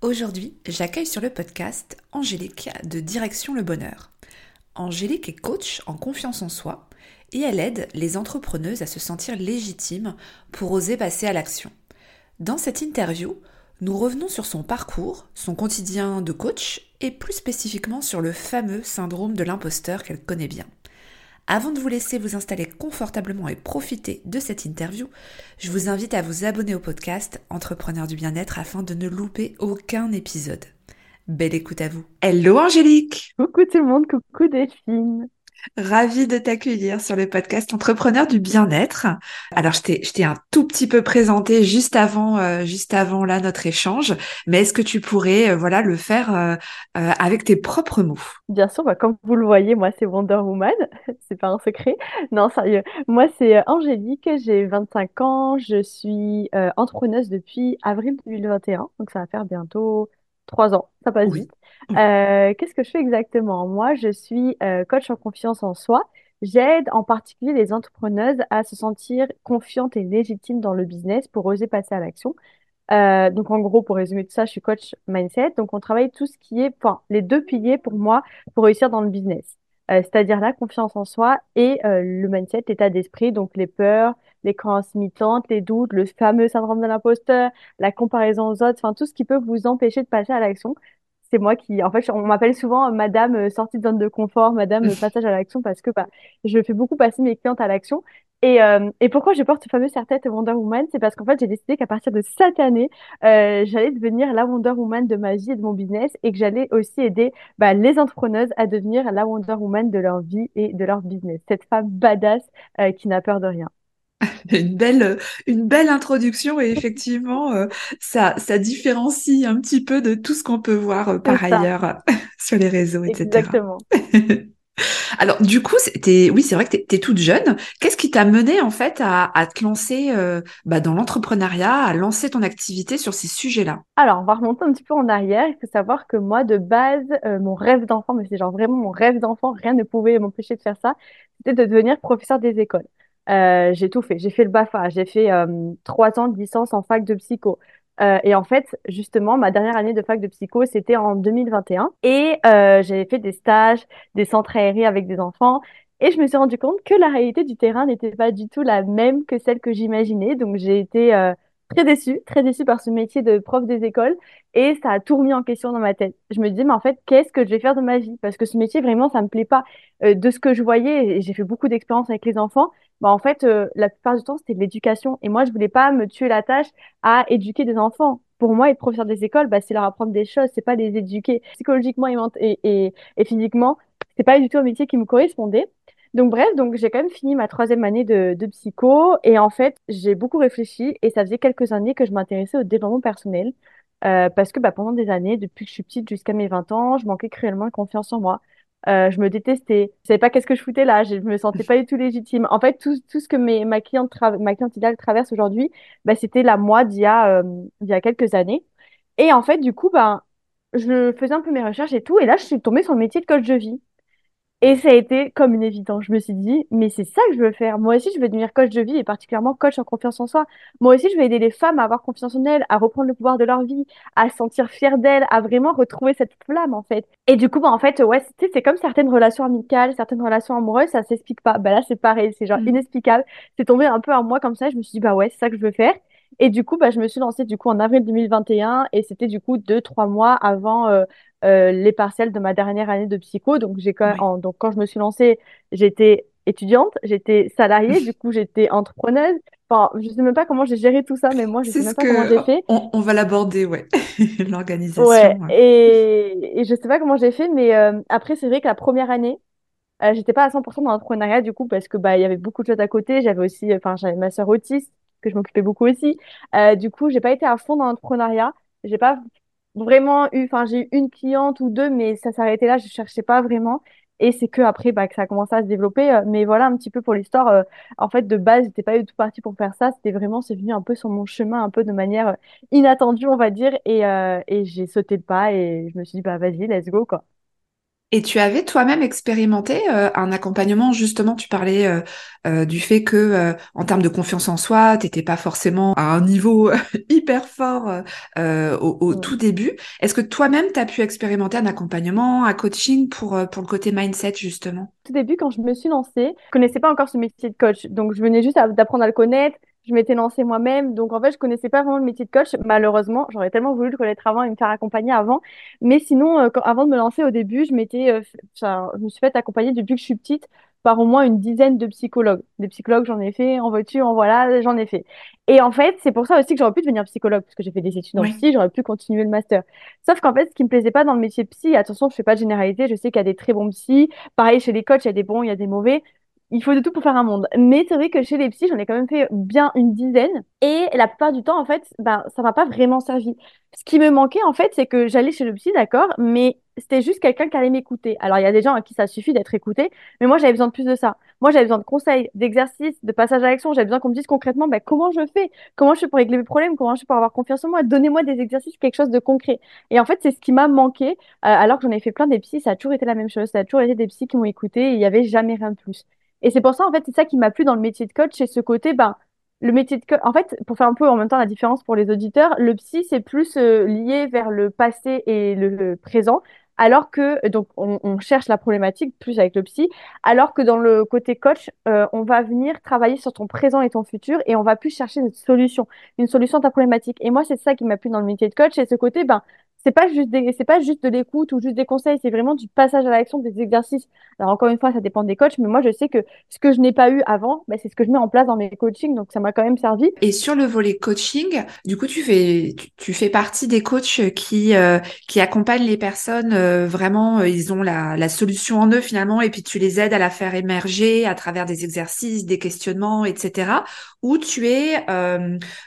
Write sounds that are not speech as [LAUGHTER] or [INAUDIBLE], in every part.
Aujourd'hui, j'accueille sur le podcast Angélique de Direction le Bonheur. Angélique est coach en confiance en soi et elle aide les entrepreneuses à se sentir légitimes pour oser passer à l'action. Dans cette interview, nous revenons sur son parcours, son quotidien de coach et plus spécifiquement sur le fameux syndrome de l'imposteur qu'elle connaît bien. Avant de vous laisser vous installer confortablement et profiter de cette interview, je vous invite à vous abonner au podcast Entrepreneur du bien-être afin de ne louper aucun épisode. Belle écoute à vous. Hello Angélique Coucou tout le monde, coucou Delphine Ravie de t'accueillir sur le podcast Entrepreneur du bien-être. Alors, je t'ai, je t'ai un tout petit peu présenté juste avant, euh, juste avant là notre échange, mais est-ce que tu pourrais, euh, voilà, le faire euh, avec tes propres mots? Bien sûr, bah, comme vous le voyez, moi c'est Wonder Woman, [LAUGHS] c'est pas un secret. Non, sérieux. Moi c'est Angélique, j'ai 25 ans, je suis entrepreneuse depuis avril 2021, donc ça va faire bientôt trois ans, ça passe vite. Euh, qu'est-ce que je fais exactement? Moi, je suis euh, coach en confiance en soi. J'aide en particulier les entrepreneuses à se sentir confiantes et légitimes dans le business pour oser passer à l'action. Euh, donc en gros, pour résumer tout ça, je suis coach mindset. Donc on travaille tout ce qui est, enfin, les deux piliers pour moi pour réussir dans le business. c'est-à-dire la confiance en soi et le mindset, l'état d'esprit, donc les peurs, les croyances limitantes, les doutes, le fameux syndrome de l'imposteur, la comparaison aux autres, enfin tout ce qui peut vous empêcher de passer à l'action. C'est moi qui, en fait, on m'appelle souvent Madame euh, sortie de zone de confort, Madame euh, [LAUGHS] passage à l'action, parce que bah, je fais beaucoup passer mes clientes à l'action. Et, euh, et pourquoi je porte ce fameux serre-tête Wonder Woman? C'est parce qu'en fait, j'ai décidé qu'à partir de cette année, euh, j'allais devenir la Wonder Woman de ma vie et de mon business et que j'allais aussi aider bah, les entrepreneuses à devenir la Wonder Woman de leur vie et de leur business. Cette femme badass qui n'a peur de rien. Une belle, une belle introduction et [LAUGHS] effectivement, euh, ça, ça différencie un petit peu de tout ce qu'on peut voir euh, par ailleurs [LAUGHS] sur les réseaux, etc. Exactement. [LAUGHS] Alors, du coup, c'était, oui, c'est vrai que tu es, toute jeune. Qu'est-ce qui t'a mené en fait à, à te lancer euh, bah, dans l'entrepreneuriat, à lancer ton activité sur ces sujets-là? Alors, on va remonter un petit peu en arrière. Il faut savoir que moi, de base, mon rêve d'enfant, mais c'est genre vraiment mon rêve d'enfant, rien ne pouvait m'empêcher de faire ça, c'était de devenir professeur des écoles. Euh, j'ai tout fait. J'ai fait le BAFA, j'ai fait euh, trois ans de licence en fac de psycho. Euh, et en fait, justement, ma dernière année de fac de psycho, c'était en 2021. Et j'avais fait des stages, des centres aérés avec des enfants. Et je me suis rendu compte que la réalité du terrain n'était pas du tout la même que celle que j'imaginais. Donc j'ai été très déçue, très déçue par ce métier de prof des écoles et ça a tout remis en question dans ma tête. Je me disais, mais en fait, qu'est-ce que je vais faire de ma vie? Parce que ce métier, vraiment, ça me plaît pas. De ce que je voyais, j'ai fait beaucoup d'expériences avec les enfants, bah, en fait, euh, la plupart du temps, c'était de l'éducation. Et moi, je voulais pas me tuer la tâche à éduquer des enfants. Pour moi, être professeur des écoles, bah, c'est leur apprendre des choses, c'est pas les éduquer psychologiquement et, et, et physiquement. C'est pas du tout un métier qui me correspondait. Donc bref, donc j'ai quand même fini ma troisième année de, de psycho et en fait j'ai beaucoup réfléchi et ça faisait quelques années que je m'intéressais au développement personnel euh, parce que bah, pendant des années, depuis que je suis petite jusqu'à mes 20 ans, je manquais cruellement de confiance en moi. Euh, je me détestais, je savais pas qu'est-ce que je foutais là, je me sentais pas du tout légitime. En fait, tout, tout ce que mes, ma cliente ma cliente idéale traverse aujourd'hui, bah, c'était la moi d'il y a euh, y a quelques années. Et en fait, du coup, ben je faisais un peu mes recherches et tout, et là, je suis tombée sur le métier de coach de vie. Et ça a été comme une évidence. Je me suis dit, mais c'est ça que je veux faire. Moi aussi, je veux devenir coach de vie et particulièrement coach en confiance en soi. Moi aussi, je veux aider les femmes à avoir confiance en elles, à reprendre le pouvoir de leur vie, à se sentir fières d'elles, à vraiment retrouver cette flamme, en fait. Et du coup, bah, en fait, ouais, c'est comme certaines relations amicales, certaines relations amoureuses, ça s'explique pas. Bah là, c'est pareil, c'est genre mmh. inexplicable. C'est tombé un peu à moi comme ça. Je me suis dit, bah ouais, c'est ça que je veux faire. Et du coup, bah, je me suis lancée du coup en avril 2021 et c'était du coup deux, trois mois avant euh, les partiels de ma dernière année de psycho. Donc, j'ai quand, donc, quand je me suis lancée, j'étais étudiante, j'étais salariée, [LAUGHS] du coup, j'étais entrepreneuse. Enfin, je sais même pas comment j'ai géré tout ça, mais moi, je sais même pas comment j'ai fait. On, on va l'aborder, ouais, [LAUGHS] l'organisation. Ouais, Et, et je sais pas comment j'ai fait, mais après, c'est vrai que la première année, euh, j'étais pas à 100% dans l'entrepreneuriat du coup parce que bah il y avait beaucoup de choses à côté. J'avais aussi, enfin j'avais ma sœur autiste que je m'occupais beaucoup aussi. Euh, du coup, j'ai pas été à fond dans l'entrepreneuriat. J'ai pas vraiment eu, enfin j'ai eu une cliente ou deux, mais ça s'arrêtait là. Je cherchais pas vraiment. Et c'est que après bah, que ça a commencé à se développer. Euh, mais voilà un petit peu pour l'histoire. Euh, en fait, de base, j'étais pas du tout partie pour faire ça. C'était vraiment, c'est venu un peu sur mon chemin, un peu de manière inattendue, on va dire. Et, et j'ai sauté le pas et je me suis dit bah vas-y, let's go quoi. Et tu avais toi-même expérimenté euh, un accompagnement, justement, tu parlais euh, euh, du fait que en termes de confiance en soi, tu n'étais pas forcément à un niveau [LAUGHS] hyper fort au, tout début. Est-ce que toi-même, tu as pu expérimenter un accompagnement, un coaching pour, pour le côté mindset, justement? Tout début, quand je me suis lancée, je connaissais pas encore ce métier de coach. Donc, je venais juste d'apprendre à le connaître, je m'étais lancée moi-même. Donc, en fait, je connaissais pas vraiment le métier de coach. Malheureusement, j'aurais tellement voulu le connaître avant et me faire accompagner avant. Mais sinon, euh, avant de me lancer au début, je m'étais, euh, je me suis fait accompagner depuis que je suis petite par au moins une dizaine de psychologues. Des psychologues, j'en ai fait, en voiture, en voilà, j'en ai fait. Et en fait, c'est pour ça aussi que j'aurais pu devenir psychologue, parce que j'ai fait des études en psy, j'aurais pu continuer le master. Sauf qu'en fait, ce qui me plaisait pas dans le métier psy, attention, je fais pas de généralité, je sais qu'il y a des très bons psys. Pareil, chez les coachs, il y a des bons, il y a des mauvais il faut de tout pour faire un monde. Mais c'est vrai que chez les psys, j'en ai quand même fait bien une dizaine. Et la plupart du temps, en fait, ben, ça m'a pas vraiment servi. Ce qui me manquait, en fait, c'est que j'allais chez le psy, d'accord, mais c'était juste quelqu'un qui allait m'écouter. Alors, il y a des gens à qui ça suffit d'être écouté, mais moi, j'avais besoin de plus de ça. Moi, j'avais besoin de conseils, d'exercices, de passage à l'action. J'avais besoin qu'on me dise concrètement ben, comment je fais, comment je fais pour régler mes problèmes, comment je fais pour avoir confiance en moi? Donnez-moi des exercices, quelque chose de concret. Et en fait, c'est ce qui m'a manqué, euh, alors que j'en ai fait plein des psys, ça a toujours été la même chose. Ça a toujours été des psys qui m'ont écouté il n'y avait jamais rien de plus. Et c'est pour ça, en fait, c'est ça qui m'a plu dans le métier de coach, c'est ce côté, ben, le métier de coach, en fait, pour faire un peu en même temps la différence pour les auditeurs, le psy, c'est plus euh, lié vers le passé et le, présent, alors que, donc, on, cherche la problématique plus avec le psy, alors que dans le côté coach, euh, on va venir travailler sur ton présent et ton futur et on va plus chercher une solution, une solution à ta problématique. Et moi, c'est ça qui m'a plu dans le métier de coach, c'est ce côté, ben, c'est pas juste des, c'est pas juste de l'écoute ou juste des conseils, c'est vraiment du passage à l'action, des exercices. Alors encore une fois, ça dépend des coachs, mais moi je sais que ce que je n'ai pas eu avant, bah, c'est ce que je mets en place dans mes coachings, donc ça m'a quand même servi. Et sur le volet coaching, du coup, tu fais, tu, fais partie des coachs qui, euh, qui accompagnent les personnes euh, vraiment, euh, ils ont la, la solution en eux finalement, et puis tu les aides à la faire émerger à travers des exercices, des questionnements, etc. Ou tu es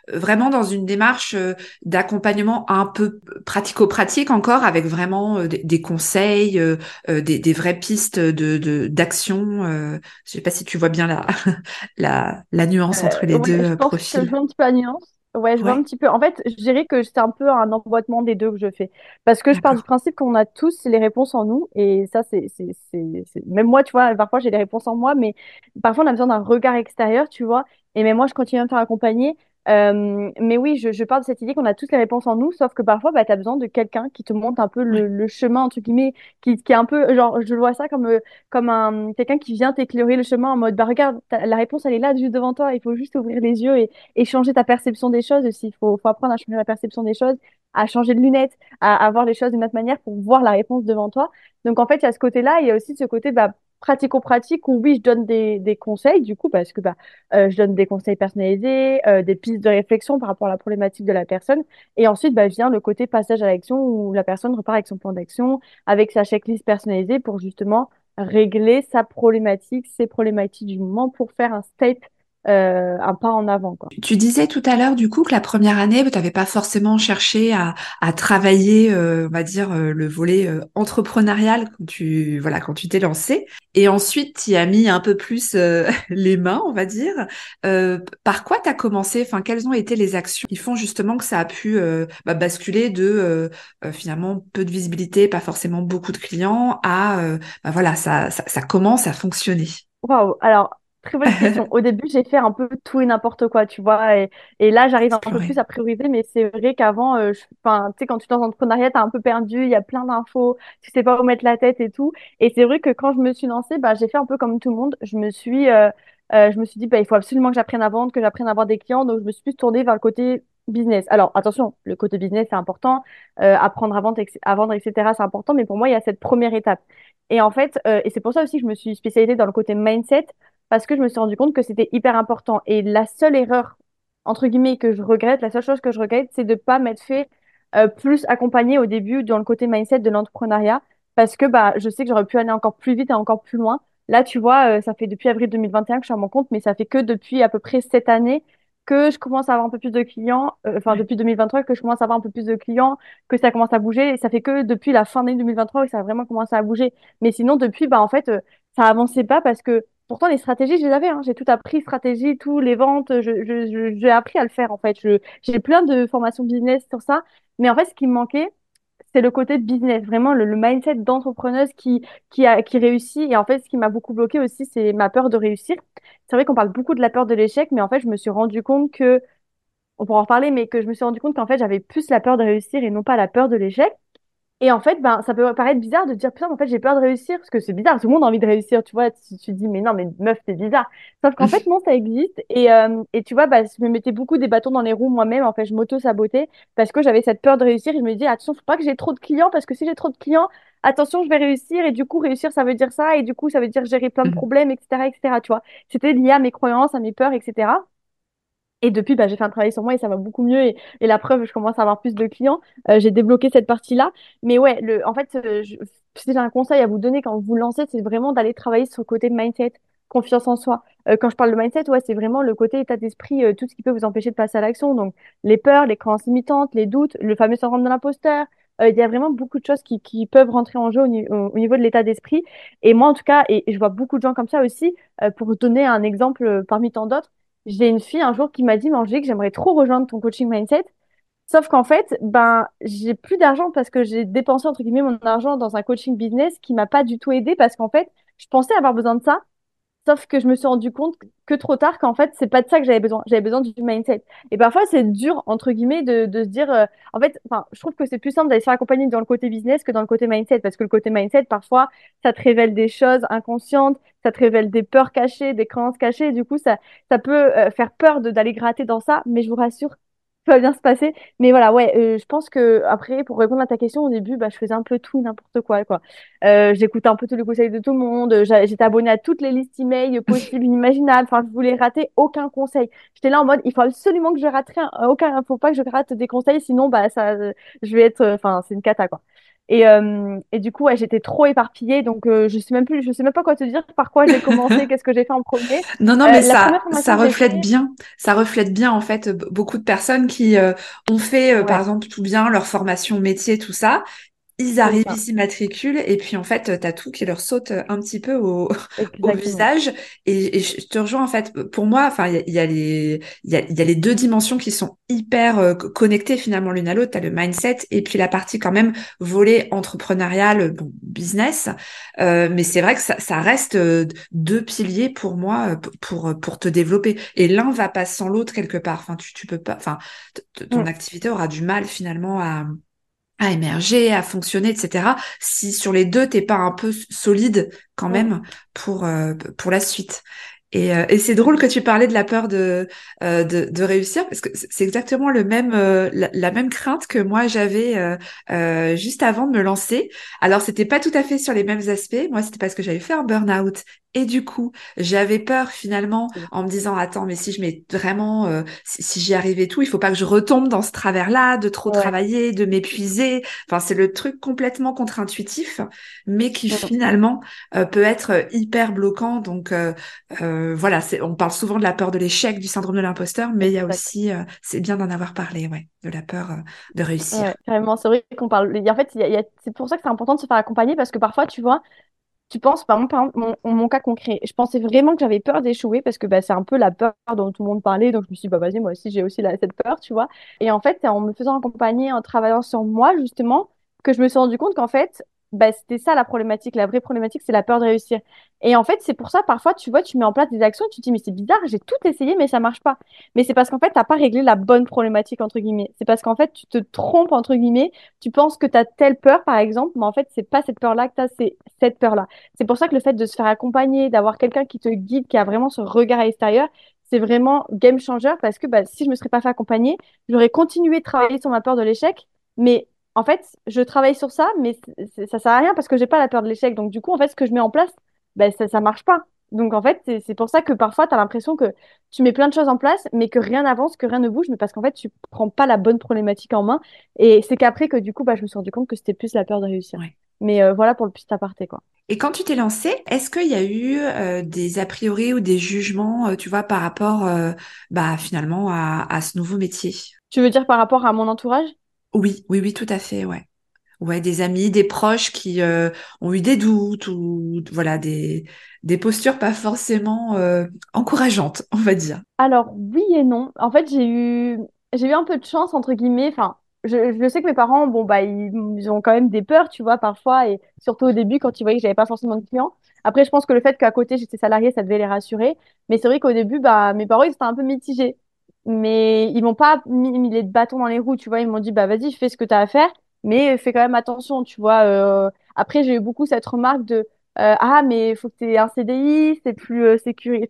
vraiment dans une démarche d'accompagnement un peu pratico pratique encore avec vraiment euh, des, conseils, euh, euh, des, vraies pistes de d'action. je sais pas si tu vois bien la [LAUGHS] la, la nuance entre les deux je pense profils. Que je vois un petit peu la nuance. Ouais, je vois un petit peu. En fait, je dirais que c'est un peu un emboîtement des deux que je fais. Parce que je pars du principe qu'on a tous les réponses en nous. Et ça, c'est, c'est, c'est, même moi, tu vois, parfois j'ai les réponses en moi, mais parfois on a besoin d'un regard extérieur, tu vois. Et même moi, je continue à me faire accompagner. Euh, mais oui, je, je parle de cette idée qu'on a toutes les réponses en nous, sauf que parfois, bah, tu as besoin de quelqu'un qui te montre un peu le, le, chemin, entre guillemets, qui, qui est un peu, genre, je vois ça comme, comme un, quelqu'un qui vient t'éclairer le chemin en mode, bah, regarde, la réponse, elle est là, juste devant toi, il faut juste ouvrir les yeux et, et changer ta perception des choses aussi. Il faut, faut apprendre à changer la perception des choses, à changer de lunettes, à, à voir les choses d'une autre manière pour voir la réponse devant toi. Donc, en fait, il y a ce côté-là, il y a aussi ce côté, bah, pratico-pratique où oui, je donne des, conseils, du coup, parce que bah, euh, je donne des conseils personnalisés, euh, des pistes de réflexion par rapport à la problématique de la personne. Et ensuite, bah, vient le côté passage à l'action où la personne repart avec son plan d'action, avec sa checklist personnalisée pour justement régler sa problématique, ses problématiques du moment pour faire un step euh, un pas en avant. Quoi. Tu disais tout à l'heure du coup que la première année, tu n'avais pas forcément cherché à, à travailler, euh, on va dire, euh, le volet entrepreneurial quand tu voilà quand tu t'es lancé. Et ensuite, tu as mis un peu plus [LAUGHS] les mains, on va dire. par quoi tu as commencé? Enfin, quelles ont été les actions qui font justement que ça a pu bah, basculer de finalement peu de visibilité, pas forcément beaucoup de clients, à bah, voilà, ça, ça, ça commence à fonctionner? Waouh Alors, Très bonne question. Au début, j'ai fait un peu tout et n'importe quoi, tu vois. Et, et là, j'arrive un peu plus à prioriser, mais c'est vrai qu'avant, euh, tu sais, quand tu es dans l'entrepreneuriat, tu un peu perdu, il y a plein d'infos, tu sais pas où mettre la tête et tout. Et c'est vrai que quand je me suis lancée, bah, j'ai fait un peu comme tout le monde. Je me suis, euh, euh, je me suis dit, bah, il faut absolument que j'apprenne à vendre, que j'apprenne à avoir des clients. Donc, je me suis plus tournée vers le côté business. Alors, attention, le côté business, c'est important. Euh, apprendre à vendre, à vendre, etc., c'est important. Mais pour moi, il y a cette première étape. Et en fait, euh, et c'est pour ça aussi que je me suis spécialisée dans le côté mindset, parce que je me suis rendu compte que c'était hyper important. Et la seule erreur, entre guillemets, que je regrette, la seule chose que je regrette, c'est de ne pas m'être fait euh, plus accompagner au début dans le côté mindset de l'entrepreneuriat, parce que bah, je sais que j'aurais pu aller encore plus vite et encore plus loin. Là, tu vois, euh, ça fait depuis avril 2021 que je suis à mon compte, mais ça fait que depuis à peu près cette année que je commence à avoir un peu plus de clients, euh, enfin depuis 2023 que je commence à avoir un peu plus de clients, que ça commence à bouger. Et ça fait que depuis la fin d'année 2023 que ça a vraiment commencé à bouger. Mais sinon, depuis, bah en fait, ça avançait pas parce que pourtant les stratégies, je les avais. Hein. J'ai tout appris, stratégie, tout, les ventes, j'ai appris à le faire en fait. j'ai plein de formations business sur ça. Mais en fait, ce qui me manquait, c'est le côté business, vraiment le, mindset d'entrepreneuse qui, qui réussit. Et en fait, ce qui m'a beaucoup bloqué aussi, c'est ma peur de réussir. C'est vrai qu'on parle beaucoup de la peur de l'échec, mais en fait, je me suis rendu compte que, on pourra en reparler, mais que je me suis rendu compte qu'en fait, j'avais plus la peur de réussir et non pas la peur de l'échec. Et en fait, ben, ça peut paraître bizarre de dire, putain, en fait, j'ai peur de réussir, parce que c'est bizarre, tout le monde a envie de réussir, tu vois, tu, tu dis, mais non, mais meuf, c'est bizarre. Sauf qu'en [LAUGHS] fait, non, ça existe. Et, euh, et tu vois, bah, je me mettais beaucoup des bâtons dans les roues moi-même, en fait, je m'auto-sabotais, parce que j'avais cette peur de réussir, et je me disais, attention, faut pas que j'ai trop de clients, parce que si j'ai trop de clients, attention, je vais réussir, et du coup, réussir, ça veut dire ça, et du coup, ça veut dire gérer plein de mmh. problèmes, etc., etc., tu vois. C'était lié à mes croyances, à mes peurs, etc. Et depuis, bah, j'ai fait un travail sur moi et ça va beaucoup mieux. Et, la preuve, je commence à avoir plus de clients. Euh, j'ai débloqué cette partie-là. Mais ouais, le, en fait, euh, je, si j'ai un conseil à vous donner quand vous vous lancez, c'est vraiment d'aller travailler sur le côté mindset, confiance en soi. Euh, quand je parle de mindset, ouais, c'est vraiment le côté état d'esprit, euh, tout ce qui peut vous empêcher de passer à l'action. Donc, les peurs, les croyances limitantes, les doutes, le fameux syndrome de l'imposteur. Euh, il y a vraiment beaucoup de choses qui, qui peuvent rentrer en jeu au, au niveau de l'état d'esprit. Et moi, en tout cas, et, je vois beaucoup de gens comme ça aussi, pour vous donner un exemple parmi tant d'autres, j'ai une fille un jour qui m'a dit, Angélique, j'aimerais trop rejoindre ton coaching mindset. Sauf qu'en fait, ben, j'ai plus d'argent parce que j'ai dépensé, entre guillemets, mon argent dans un coaching business qui m'a pas du tout aidé parce qu'en fait, je pensais avoir besoin de ça. Sauf que je me suis rendu compte que trop tard qu'en fait, c'est pas de ça que j'avais besoin. J'avais besoin du mindset. Et parfois, c'est dur, entre guillemets, de, de se dire, euh, en fait, enfin, je trouve que c'est plus simple d'aller se faire accompagner dans le côté business que dans le côté mindset. Parce que le côté mindset, parfois, ça te révèle des choses inconscientes, ça te révèle des peurs cachées, des croyances cachées. Et du coup, ça, ça peut euh, faire peur d'aller gratter dans ça. Mais je vous rassure, tout va bien se passer. Mais voilà, ouais, euh, je pense que après, pour répondre à ta question, au début, bah, je faisais un peu tout, n'importe quoi, quoi. Euh, j'écoutais un peu tous les conseils de tout le monde. J'étais abonnée à toutes les listes email [LAUGHS] possibles, inimaginables. Enfin, je voulais rater aucun conseil. J'étais là en mode, il faut absolument que je rate rien, aucun, faut pas que je rate des conseils, sinon, bah, ça, je vais être, enfin, c'est une cata, quoi. Et, euh, et du coup, ouais, j'étais trop éparpillée, donc euh, je sais même plus, je sais même pas quoi te dire. Par quoi j'ai commencé, [LAUGHS] qu'est-ce que j'ai fait en premier? Non, non, mais euh, ça, ça reflète bien, ça reflète bien en fait beaucoup de personnes qui ont fait, par exemple, tout bien leur formation métier, tout ça, ils arrivent, ils s'immatriculent et puis en fait, tu as tout qui leur saute un petit peu au, [LAUGHS] au visage. Et, je te rejoins en fait. Pour moi, enfin, il y, a, les il y a, y a les deux dimensions qui sont hyper euh, connectées finalement l'une à l'autre. Tu as le mindset et puis la partie quand même volée entrepreneuriale, bon, business. Euh, mais c'est vrai que ça, ça reste euh, deux piliers pour moi pour pour te développer. Et l'un va pas sans l'autre quelque part. Enfin, tu tu peux pas. Enfin, ton activité aura du mal finalement à à émerger, à fonctionner, etc. Si sur les deux, t'es pas un peu solide quand même pour euh, pour la suite. Et, euh, et c'est drôle que tu parlais de la peur de, euh, de, de, réussir parce que c'est exactement le même euh, la, même crainte que moi j'avais euh, juste avant de me lancer. Alors c'était pas tout à fait sur les mêmes aspects. Moi c'était parce que j'avais fait un burn-out et du coup j'avais peur finalement en me disant attends mais si je mets vraiment si, j'y arrivais tout il faut pas que je retombe dans ce travers là de trop travailler de m'épuiser. Enfin c'est le truc complètement contre-intuitif mais qui finalement peut être hyper bloquant donc euh, voilà, on parle souvent de la peur de l'échec, du syndrome de l'imposteur, mais il y a aussi, euh, c'est bien d'en avoir parlé, ouais, de la peur euh, de réussir. Ouais, carrément, c'est vrai qu'on parle. En fait, c'est pour ça que c'est important de se faire accompagner parce que parfois, tu vois, tu penses, par exemple, mon, cas concret, je pensais vraiment que j'avais peur d'échouer parce que bah, c'est un peu la peur dont tout le monde parlait, donc je me suis dit, bah vas-y, moi aussi, j'ai aussi cette peur, tu vois. Et en fait, en me faisant accompagner, en travaillant sur moi, justement, que je me suis rendu compte qu'en fait, bah, c'était ça la problématique. La vraie problématique, c'est la peur de réussir. Et en fait, c'est pour ça, parfois, tu vois, tu mets en place des actions, tu te dis, mais c'est bizarre, j'ai tout essayé, mais ça marche pas. Mais c'est parce qu'en fait, tu n'as pas réglé la bonne problématique, entre guillemets. C'est parce qu'en fait, tu te trompes, entre guillemets. Tu penses que tu as telle peur, par exemple, mais en fait, c'est pas cette peur-là que tu as, c'est cette peur-là. C'est pour ça que le fait de se faire accompagner, d'avoir quelqu'un qui te guide, qui a vraiment ce regard extérieur, c'est vraiment game changer parce que bah, si je me serais pas fait accompagner, j'aurais continué de travailler sur ma peur de l'échec. Mais en fait, je travaille sur ça, mais ça sert à rien parce que j'ai pas la peur de l'échec. Donc du coup, en fait, ce que je mets en place, bah, ça, ça marche pas. Donc en fait, c'est pour ça que parfois, tu as l'impression que tu mets plein de choses en place, mais que rien n'avance, que rien ne bouge, mais parce qu'en fait, tu prends pas la bonne problématique en main. Et c'est qu'après que du coup, bah, je me suis rendu compte que c'était plus la peur de réussir. Mais euh, voilà pour le petit aparté, quoi. Et quand tu t'es lancée, est-ce qu'il y a eu euh, des a priori ou des jugements, euh, tu vois, par rapport, bah, finalement, à, à ce nouveau métier? Tu veux dire par rapport à mon entourage? Oui, oui, oui, tout à fait, ouais ouais, des amis, des proches qui euh, ont eu des doutes ou voilà des, des postures pas forcément euh, encourageantes, on va dire. Alors oui et non. En fait, j'ai eu j'ai eu un peu de chance entre guillemets. Enfin, je, je sais que mes parents, bon bah ils, ont quand même des peurs, tu vois, parfois et surtout au début quand ils voyaient que j'avais pas forcément de clients. Après, je pense que le fait qu'à côté j'étais salariée, ça devait les rassurer. Mais c'est vrai qu'au début, bah mes parents ils étaient un peu mitigés. Mais ils m'ont pas mis, les bâtons dans les roues, tu vois. Ils m'ont dit bah vas-y, fais ce que tu as à faire mais fais quand même attention, tu vois. Euh, après, j'ai eu beaucoup cette remarque de euh, ah mais il faut que tu un CDI, c'est plus euh,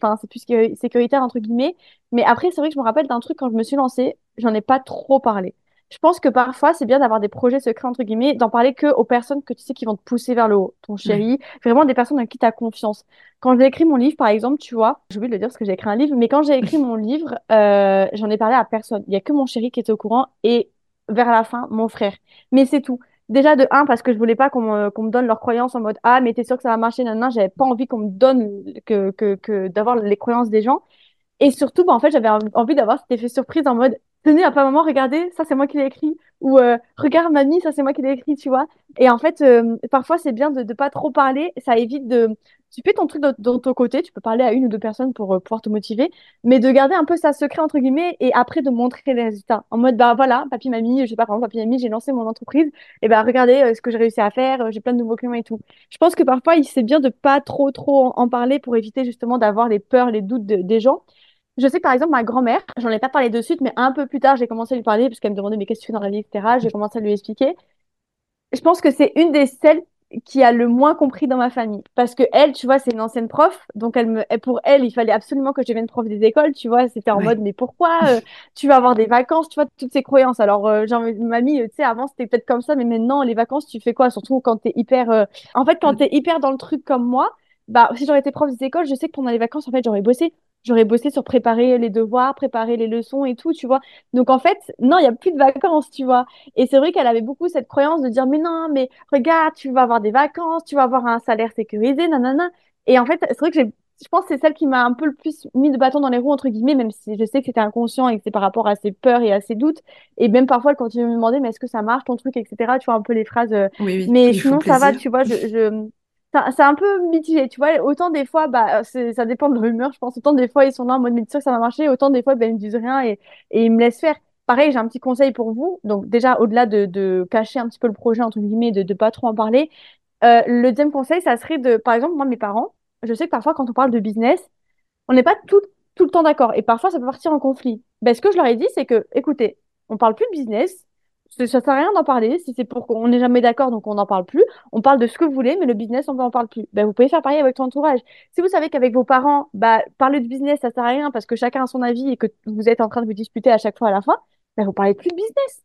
enfin c'est plus sécuritaire entre guillemets. Mais après, c'est vrai que je me rappelle d'un truc quand je me suis lancée, j'en ai pas trop parlé. Je pense que parfois, c'est bien d'avoir des projets secrets, entre guillemets, d'en parler que aux personnes que tu sais qui vont te pousser vers le haut. Ton chéri, vraiment des personnes en qui tu as confiance. Quand j'ai écrit mon livre, par exemple, tu vois, j'ai oublié de le dire parce que j'ai écrit un livre, mais quand j'ai écrit mon livre, euh, j'en ai parlé à personne. Il y a que mon chéri qui était au courant et vers la fin mon frère. Mais c'est tout. Déjà de un parce que je voulais pas qu'on me, donne leurs croyances en mode ah mais t'es sûr que ça va marcher non non j'avais pas envie qu'on me donne que, que, que d'avoir les croyances des gens et surtout bah, en fait j'avais envie d'avoir cet effet surprise en mode tenez à pas moment regardez ça c'est moi qui l'ai écrit ou euh, regarde mamie ça c'est moi qui l'ai écrit tu vois et en fait euh, parfois c'est bien de ne pas trop parler ça évite de tu fais ton truc de, ton côté, tu peux parler à une ou deux personnes pour euh, pouvoir te motiver, mais de garder un peu ça secret entre guillemets et après de montrer les résultats. En mode bah voilà, papy mamie, je sais pas comment papy mamie, j'ai lancé mon entreprise et bah regardez euh, ce que j'ai réussi à faire, j'ai plein de nouveaux clients et tout. Je pense que parfois il c'est bien de pas trop trop en, parler pour éviter justement d'avoir les peurs, les doutes des gens. Je sais que par exemple ma grand-mère, j'en ai pas parlé de suite, mais un peu plus tard j'ai commencé à lui parler parce qu'elle me demandait mais qu'est-ce que tu fais dans la vie, etc. J'ai commencé à lui expliquer. Je pense que c'est une des celles qui a le moins compris dans ma famille. Parce que elle, tu vois, c'est une ancienne prof, donc elle me, pour elle, il fallait absolument que je devienne prof des écoles, tu vois. C'était en mode, mais pourquoi [LAUGHS] euh, tu vas avoir des vacances, tu vois, toutes ces croyances. Alors, euh, genre, mamie, tu sais, avant c'était peut-être comme ça, mais maintenant, les vacances, tu fais quoi? Surtout quand t'es hyper. Euh, en fait, quand t'es hyper dans le truc comme moi, bah, si j'aurais été prof des écoles, je sais que pendant les vacances, en fait, j'aurais bossé. J'aurais bossé sur préparer les devoirs, préparer les leçons et tout, tu vois. Donc en fait, non, il y a plus de vacances, tu vois. Et c'est vrai qu'elle avait beaucoup cette croyance de dire mais non, mais regarde, tu vas avoir des vacances, tu vas avoir un salaire sécurisé, nanana. Et en fait, c'est vrai que j'ai je pense que c'est celle qui m'a un peu le plus mis de bâton dans les roues entre guillemets, même si je sais que c'était inconscient et que c'est par rapport à ses peurs et à ses doutes. Et même parfois, quand tu me demandais mais est-ce que ça marche ton truc, etc. Tu vois un peu les phrases. Euh, oui, oui, mais sinon ça va, tu vois. Je, je c'est un peu mitigé, tu vois. Autant des fois, bah, ça dépend de l'humeur, je pense. Autant des fois, ils sont là en mode, mais sûr que ça va marcher? Autant des fois, ben, ils me disent rien et, et ils me laissent faire. Pareil, j'ai un petit conseil pour vous. Donc, déjà, au-delà de, de cacher un petit peu le projet, entre guillemets, de ne pas trop en parler, euh, le deuxième conseil, ça serait de, par exemple, moi, mes parents, je sais que parfois, quand on parle de business, on n'est pas tout, tout le temps d'accord. Et parfois, ça peut partir en conflit. Ben, ce que je leur ai dit, c'est que, écoutez, on parle plus de business, ça sert à rien d'en parler. Si c'est pour qu'on n'est jamais d'accord, donc on n'en parle plus. On parle de ce que vous voulez, mais le business, on n'en parle plus. Ben, vous pouvez faire pareil avec ton entourage. Si vous savez qu'avec vos parents, bah, parler de business, ça sert à rien parce que chacun a son avis et que vous êtes en train de vous disputer à chaque fois à la fin, ben, vous parlez plus de business.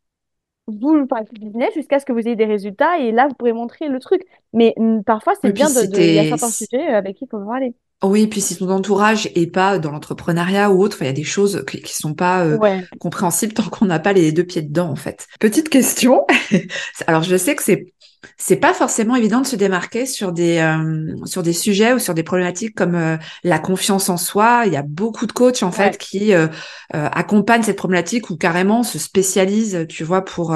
Vous ne parlez plus de business jusqu'à ce que vous ayez des résultats et là, vous pourrez montrer le truc. Mais mm, parfois, c'est bien de, Il y a certains sujets avec qui il faut parler. Oui, puis si ton entourage est pas dans l'entrepreneuriat ou autre, il y a des choses qui, qui sont pas euh, compréhensibles tant qu'on n'a pas les deux pieds dedans en fait. Petite question. [LAUGHS] Alors je sais que c'est c'est pas forcément évident de se démarquer sur des euh, sur des sujets ou sur des problématiques comme euh, la confiance en soi. Il y a beaucoup de coachs en fait qui euh, accompagnent cette problématique ou carrément se spécialisent, tu vois, pour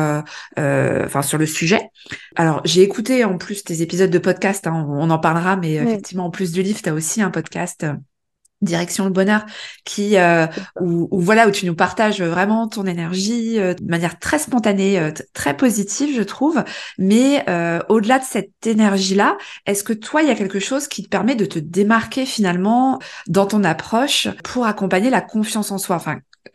enfin sur le sujet. Alors j'ai écouté en plus tes épisodes de podcast, hein, on, en parlera, mais effectivement en plus du livre, tu as aussi un podcast Direction le bonheur, qui euh, où, voilà où tu nous partages vraiment ton énergie euh, de manière très spontanée, euh, très positive, je trouve. Mais euh, au-delà de cette énergie-là, est-ce que toi, il y a quelque chose qui te permet de te démarquer finalement dans ton approche pour accompagner la confiance en soi?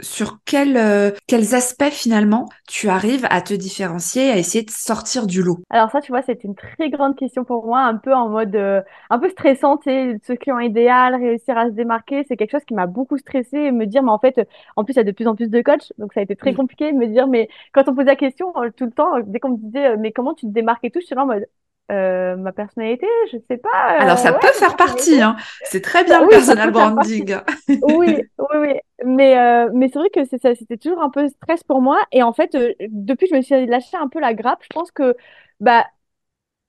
Sur quel, euh, quels aspects finalement tu arrives à te différencier, à essayer de sortir du lot? Alors ça, tu vois, c'est une très grande question pour moi, un peu en mode euh, un peu stressante, ce client idéal, réussir à se démarquer, c'est quelque chose qui m'a beaucoup stressé et me dire, mais en fait, en plus, il y a de plus en plus de coachs, donc ça a été très compliqué de me dire, mais quand on pose la question tout le temps, dès qu'on me disait, mais comment tu te démarques? et tout, je suis là en mode, euh, ma personnalité, je sais pas. Alors ça peut faire partie, hein. C'est très bien le personal branding. oui, [LAUGHS] oui, oui. Mais euh, mais c'est vrai que c'est ça, c'était toujours un peu stress pour moi. Et en fait, euh, depuis je me suis lâché un peu la grappe, je pense que bah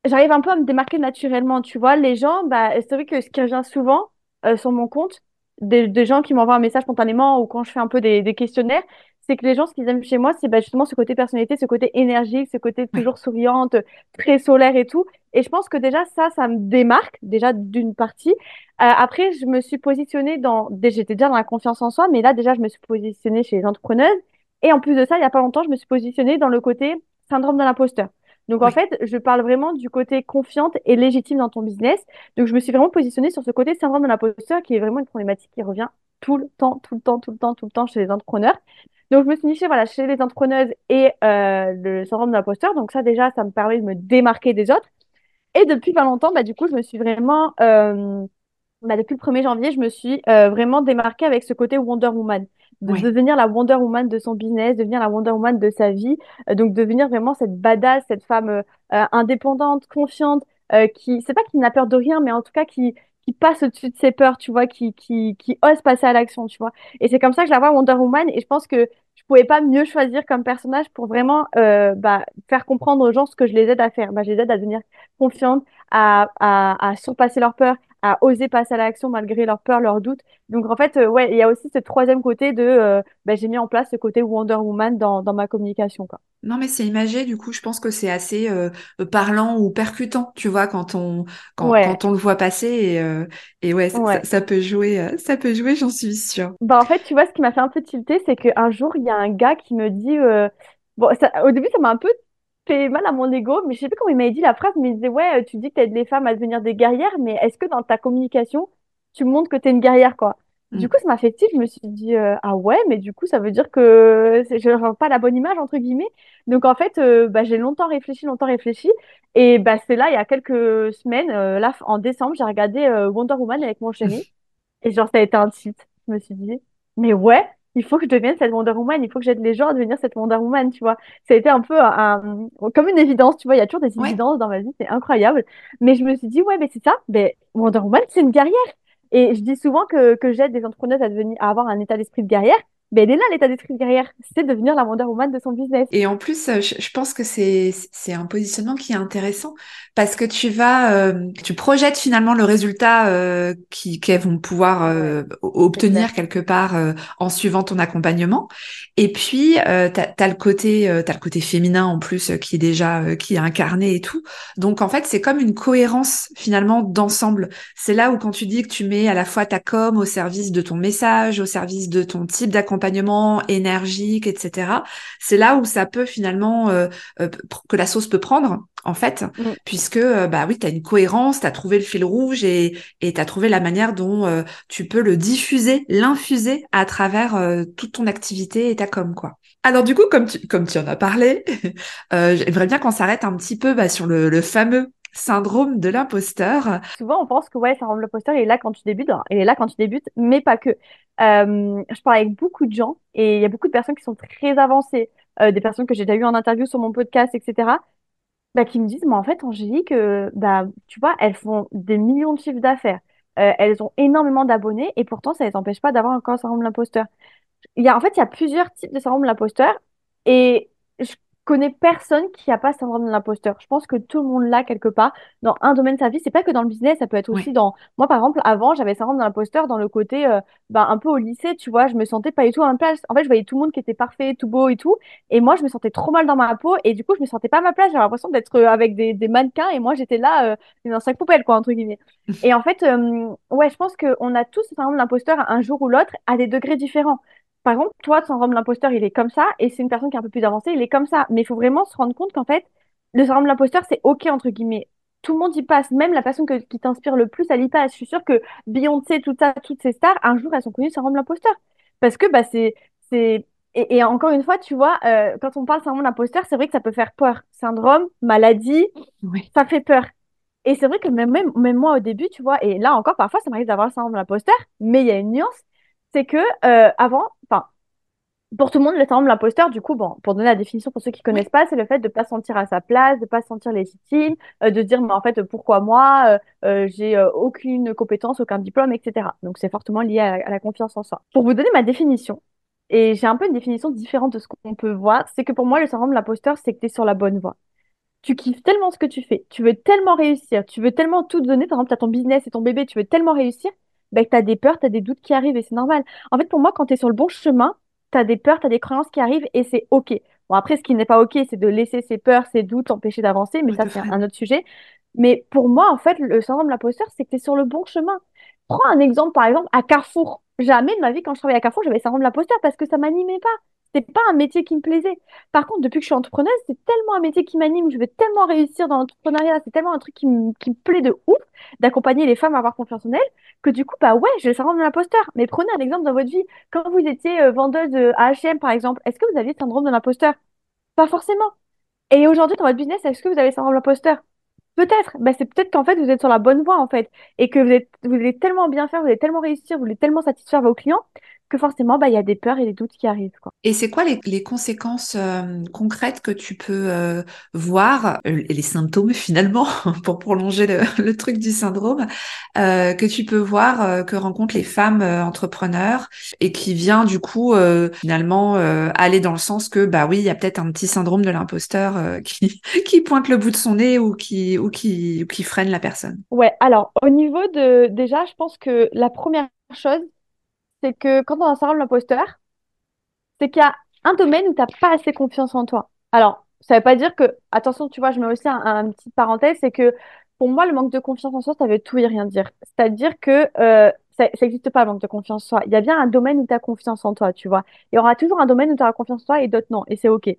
j'arrive un peu à me démarquer naturellement. Tu vois, les gens, bah c'est vrai que ce qui revient souvent sur mon compte, des, des gens qui m'envoient un message spontanément ou quand je fais un peu des, des questionnaires, c'est que les gens, ce qu'ils aiment chez moi, c'est bah, justement ce côté personnalité, ce côté énergique, ce côté toujours souriante, très solaire et tout. Et je pense que déjà, ça, ça me démarque, déjà d'une partie. Euh, après, je me suis positionnée dans, j'étais déjà dans la confiance en soi, mais là, déjà, je me suis positionnée chez les entrepreneuses. Et en plus de ça, il n'y a pas longtemps, je me suis positionnée dans le côté syndrome de l'imposteur. Donc en fait, je parle vraiment du côté confiante et légitime dans ton business. Donc je me suis vraiment positionnée sur ce côté syndrome de l'imposteur qui est vraiment une problématique qui revient tout le temps, tout le temps, tout le temps, tout le temps chez les entrepreneurs. Donc, je me suis nichée voilà, chez les entrepreneuses et euh, le syndrome de l'imposteur. Donc, ça, déjà, ça me permet de me démarquer des autres. Et depuis pas longtemps, bah, du coup, je me suis vraiment, euh, bah, depuis le 1er janvier, je me suis euh, vraiment démarquée avec ce côté Wonder Woman. De devenir la Wonder Woman de son business, devenir la Wonder Woman de sa vie. Donc, devenir vraiment cette badass, cette femme indépendante, confiante, qui, c'est pas qui n'a peur de rien, mais en tout cas qui, qui passe au-dessus de ses peurs, tu vois, qui, qui, ose passer à l'action, tu vois. Et c'est comme ça que je la vois Wonder Woman et je pense que je pouvais pas mieux choisir comme personnage pour vraiment euh, bah, faire comprendre aux gens ce que je les aide à faire. Bah, je les aide à devenir confiantes, à, à, à surpasser leurs peurs, à oser passer à l'action malgré leurs peurs, leurs doutes. Donc en fait, euh, ouais, il y a aussi ce troisième côté de, euh, bah, j'ai mis en place ce côté Wonder Woman dans, dans ma communication, quoi. Non, mais c'est imagé, du coup, je pense que c'est assez euh, parlant ou percutant, tu vois, quand on, quand, quand on le voit passer. Et, euh, et ouais, Ça, peut jouer, ça peut jouer, j'en suis sûre. Bah, en fait, tu vois, ce qui m'a fait un peu tilter, c'est qu'un jour, il y a un gars qui me dit, bon, ça, au début, ça m'a un peu fait mal à mon ego, mais je sais plus comment il m'a dit la phrase, mais il disait, ouais, tu dis que tu aides les femmes à devenir des guerrières, mais est-ce que dans ta communication, tu montres que tu es une guerrière, quoi? Du mm. coup, ça m'a fait tilt. Je me suis dit, euh, ah ouais, mais du coup, ça veut dire que je n'ai pas la bonne image, entre guillemets. Donc, en fait, euh, bah, j'ai longtemps réfléchi, longtemps réfléchi. Et bah, c'est là, il y a quelques semaines, euh, là, en décembre, j'ai regardé Wonder Woman avec mon chéri. [LAUGHS] et genre, ça a été un tilt. Je me suis dit, mais ouais, il faut que je devienne cette Wonder Woman, il faut que j'aide les gens à devenir cette Wonder Woman, tu vois. Ça a été un peu un, comme une évidence, tu vois, il y a toujours des évidences dans ma vie, c'est incroyable. Mais je me suis dit, ouais, mais c'est ça, mais Wonder Woman, c'est une guerrière. Et je dis souvent que, que j'aide des entrepreneurs à, devenir, à avoir un état d'esprit de guerrière. Ben, elle est là, l'état d'esprit de guerrière. C'est devenir la Wonder Woman de son business. Et en plus, euh, je, pense que c'est, un positionnement qui est intéressant parce que tu vas, euh, tu projettes finalement le résultat euh, qu'elles vont pouvoir euh, obtenir quelque part en suivant ton accompagnement. Et puis, tu as, le côté, t'as le côté féminin en plus qui est déjà, qui est incarné et tout. Donc, en fait, c'est comme une cohérence finalement d'ensemble. C'est là où quand tu dis que tu mets à la fois ta com au service de ton message, au service de ton type d'accompagnement, accompagnement énergique, etc. C'est là où ça peut finalement euh, euh, que la sauce peut prendre en fait, mm. puisque euh, bah oui, tu as une cohérence, tu as trouvé le fil rouge et et tu as trouvé la manière dont tu peux le diffuser, l'infuser à travers toute ton activité et ta com quoi. Alors du coup, comme tu comme tu en as parlé, [LAUGHS] j'aimerais bien qu'on s'arrête un petit peu bah, sur le, le fameux syndrome de l'imposteur. Souvent, on pense que ouais, syndrome de l'imposteur, il est là quand tu débutes. Hein. Il est là quand tu débutes, mais pas que. Euh, je parle avec beaucoup de gens et il y a beaucoup de personnes qui sont très avancées, euh, des personnes que j'ai déjà eues en interview sur mon podcast, etc., bah, qui me disent, mais en fait, Angélique, euh, bah, tu vois, elles font des millions de chiffres d'affaires. Euh, elles ont énormément d'abonnés et pourtant, ça ne les empêche pas d'avoir encore un syndrome de l'imposteur. En fait, il y a plusieurs types de syndrome de l'imposteur et je connais personne qui a pas ce syndrome de l'imposteur. Je pense que tout le monde l'a quelque part dans un domaine de sa vie. C'est pas que dans le business, ça peut être aussi dans. Moi, par exemple, avant, j'avais ce syndrome de l'imposteur dans le côté, euh, ben, un peu au lycée, tu vois, je me sentais pas du tout à ma place. En fait, je voyais tout le monde qui était parfait, tout beau et tout, et moi, je me sentais trop mal dans ma peau, et du coup, je me sentais pas à ma place. J'avais l'impression d'être euh, avec des, des, mannequins, et moi, j'étais là euh, dans cinq poubelles, quoi, entre guillemets. [LAUGHS] et en fait, euh, ouais, je pense qu'on a tous ce syndrome de l'imposteur un jour ou l'autre à des degrés différents par exemple, toi, ton syndrome de l'imposteur, il est comme ça, et c'est une personne qui est un peu plus avancée, il est comme ça. Mais il faut vraiment se rendre compte qu'en fait, le syndrome de l'imposteur, c'est OK, entre guillemets. Tout le monde y passe, même la personne qui t'inspire le plus, elle y passe. Je suis sûre que Beyoncé, tout ça, toutes ces stars, un jour, elles sont connues syndrome de l'imposteur. Parce que bah, c'est c'est et, encore une fois, tu vois, euh, quand on parle syndrome d'imposteur, c'est vrai que ça peut faire peur. Syndrome, maladie, ça fait peur. Et c'est vrai que même, même, moi au début, tu vois, et là encore, parfois, ça m'arrive d'avoir le syndrome d'imposteur, mais il y a une nuance, c'est que euh, avant, enfin, pour tout le monde, le syndrome de l'imposteur, du coup, bon, pour donner la définition pour ceux qui connaissent pas, c'est le fait de pas se sentir à sa place, de pas se sentir légitime, euh, de dire, mais en fait, pourquoi moi euh, euh J'ai euh, aucune compétence, aucun diplôme, etc. Donc, c'est fortement lié à, la confiance en soi. Pour vous donner ma définition, et j'ai un peu une définition différente de ce qu'on peut voir, c'est que pour moi, le syndrome de l'imposteur, c'est que tu es sur la bonne voie. Tu kiffes tellement ce que tu fais, tu veux tellement réussir, tu veux tellement tout donner, par exemple, tu as ton business et ton bébé, tu veux tellement réussir, ben, tu as des peurs, tu as des doutes qui arrivent et c'est normal. En fait, pour moi, quand tu es sur le bon chemin, tu as des peurs, tu as des croyances qui arrivent et c'est OK. Bon, après, ce qui n'est pas OK, c'est de laisser ces peurs, ces doutes empêcher d'avancer, mais ça, c'est un autre sujet. Mais pour moi, en fait, le syndrome de l'imposteur, c'est que tu es sur le bon chemin. Prends un exemple, par exemple, à Carrefour. Jamais de ma vie, quand je travaillais à Carrefour, j'avais le syndrome de l'imposteur parce que ça m'animait pas. C'était pas un métier qui me plaisait. Par contre, depuis que je suis entrepreneuse, c'est tellement un métier qui m'anime. Je veux tellement réussir dans l'entrepreneuriat. C'est tellement un truc qui me, plaît de ouf d'accompagner les femmes à avoir confiance en elles que du coup, bah ouais, je le syndrome de l'imposteur. Mais prenez un exemple dans votre vie. Quand vous étiez euh, vendeuse à H&M, par exemple, est-ce que vous aviez le syndrome de l'imposteur? Pas forcément. Et aujourd'hui, dans votre business, est-ce que vous avez le syndrome de l'imposteur? Peut-être, bah, c'est peut-être qu'en fait vous êtes sur la bonne voie en fait et que vous êtes vous allez tellement bien faire, vous allez tellement réussir, vous voulez tellement satisfaire vos clients que forcément, bah, il y a des peurs et des doutes qui arrivent. Quoi. Et c'est quoi les, les conséquences euh, concrètes que tu peux euh, voir, euh, les symptômes [LAUGHS] finalement, pour prolonger le, [LAUGHS] le, truc du syndrome, que tu peux voir que rencontrent les femmes entrepreneurs et qui vient du coup finalement aller dans le sens que, bah oui, il y a peut-être un petit syndrome de l'imposteur [LAUGHS] qui, qui pointe le bout de son nez ou qui, ou qui, ou qui freine la personne. Ouais, alors au niveau de, déjà, je pense que la première chose, c'est que quand on de l'imposteur, c'est qu'il y a un domaine où tu n'as pas assez confiance en toi. Alors, ça ne veut pas dire que, attention, tu vois, je mets aussi un, un parenthèse, c'est que pour moi, le manque de confiance en soi, ça veut tout et rien dire. C'est-à-dire que euh, ça n'existe pas le manque de confiance en soi. Il y a bien un domaine où tu as confiance en toi, tu vois. Il y aura toujours un domaine où tu as confiance en toi et d'autres non, et c'est OK.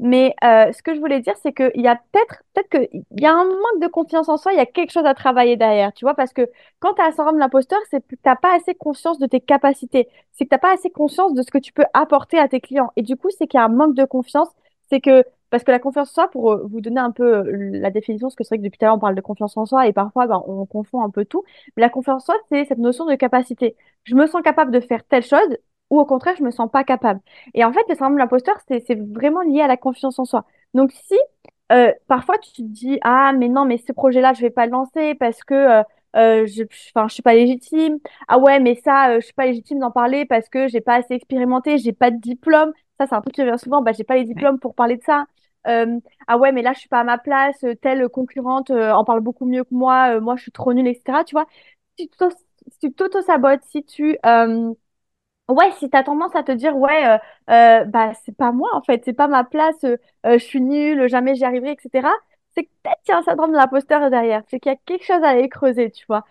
Mais euh, ce que je voulais dire, c'est qu'il y a peut-être peut-être qu'il y a un manque de confiance en soi, il y a quelque chose à travailler derrière, tu vois, parce que quand tu as un syndrome de l'imposteur, c'est que tu n'as pas assez conscience de tes capacités, c'est que tu n'as pas assez conscience de ce que tu peux apporter à tes clients. Et du coup, c'est qu'il y a un manque de confiance, c'est que, parce que la confiance en soi, pour euh, vous donner un peu euh, la définition, parce que c'est vrai que depuis tout à l'heure, on parle de confiance en soi et parfois, ben, on confond un peu tout, mais la confiance en soi, c'est cette notion de capacité. Je me sens capable de faire telle chose, ou au contraire, je me sens pas capable. Et en fait, le syndrome de l'imposteur, c'est vraiment lié à la confiance en soi. Donc, si euh, parfois tu te dis, ah, mais non, mais ce projet-là, je vais pas le lancer parce que euh, euh, je, enfin, je suis pas légitime. Ah ouais, mais ça, je suis pas légitime d'en parler parce que j'ai pas assez expérimenté, j'ai pas de diplôme. Ça, c'est un truc qui revient souvent. Bah, j'ai pas les diplômes pour parler de ça. Ah ouais, mais là, je suis pas à ma place. Telle concurrente en parle beaucoup mieux que moi. moi, je suis trop nulle, etc. Tu vois, si tu t'auto-sabotes, si tu Ouais, si tu as tendance à te dire, ouais, euh, euh, bah, c'est pas moi en fait, c'est pas ma place, euh, je suis nulle, jamais j'y arriverai, etc. C'est que peut-être qu'il y a un syndrome de l'imposteur derrière, c'est qu'il y a quelque chose à aller creuser, tu vois.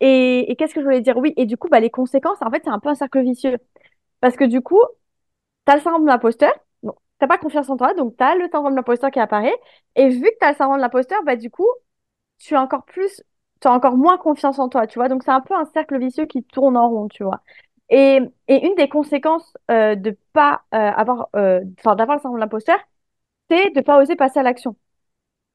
et et qu'est-ce que je voulais dire? Oui, et du coup, bah, les conséquences, en fait, c'est un peu un cercle vicieux. Parce que du coup, tu as le syndrome de l'imposteur, bon, t'as pas confiance en toi, donc tu as le syndrome de l'imposteur qui apparaît, et vu que tu as le syndrome de l'imposteur, bah, du coup, tu as encore plus, tu as encore moins confiance en toi, tu vois. Donc, c'est un peu un cercle vicieux qui tourne en rond, tu vois. Et, une des conséquences euh, de pas euh, avoir, euh, enfin d'avoir le syndrome de l'imposteur, c'est de pas oser passer à l'action.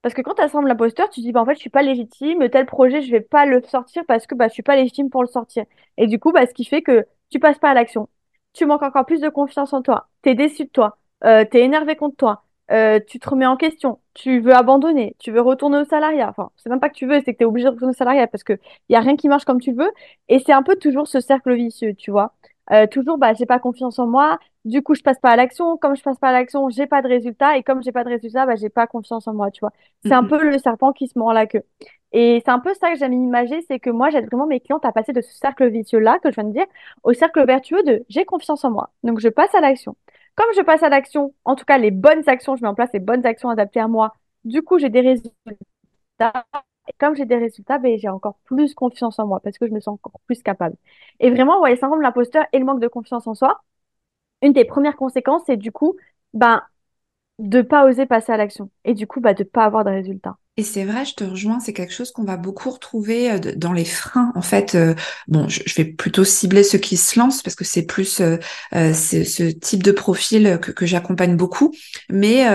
Parce que quand tu as le syndrome de l'imposteur, tu dis bah en fait je suis pas légitime, tel projet je vais pas le sortir parce que bah je suis pas légitime pour le sortir. Et du coup bah ce qui fait que tu passes pas à l'action. Tu manques encore plus de confiance en toi. Tu es déçu de toi. Tu es énervé contre toi. Euh, tu te remets en question, tu veux abandonner, tu veux retourner au salariat. Enfin, c'est même pas que tu veux, c'est que tu es obligé de retourner au salariat parce que il y a rien qui marche comme tu veux. Et c'est un peu toujours ce cercle vicieux, tu vois. Euh, toujours, bah, j'ai pas confiance en moi. Du coup, je passe pas à l'action. Comme je passe pas à l'action, j'ai pas de résultat. Et comme j'ai pas de résultat, bah, j'ai pas confiance en moi, tu vois. C'est un peu le serpent qui se mord la queue. Et c'est un peu ça que j'aime imaginer, c'est que moi, j'aide vraiment mes clientes à passer de ce cercle vicieux-là, que je viens de dire, au cercle vertueux de j'ai confiance en moi. Donc, je passe à l'action. Comme je passe à l'action, en tout cas les bonnes actions, je mets en place les bonnes actions adaptées à moi. Du coup, j'ai des résultats. Et comme j'ai des résultats, ben, j'ai encore plus confiance en moi parce que je me sens encore plus capable. Et vraiment, ouais, le syndrome de l'imposteur et le manque de confiance en soi, une des premières conséquences, c'est du coup, ben, de pas oser passer à l'action et du coup, bah, de pas avoir de résultats. Et c'est vrai, je te rejoins, c'est quelque chose qu'on va beaucoup retrouver euh, dans les freins. En fait, euh, bon, je, vais plutôt cibler ceux qui se lancent parce que c'est plus euh, ce type de profil que, que j'accompagne beaucoup. Mais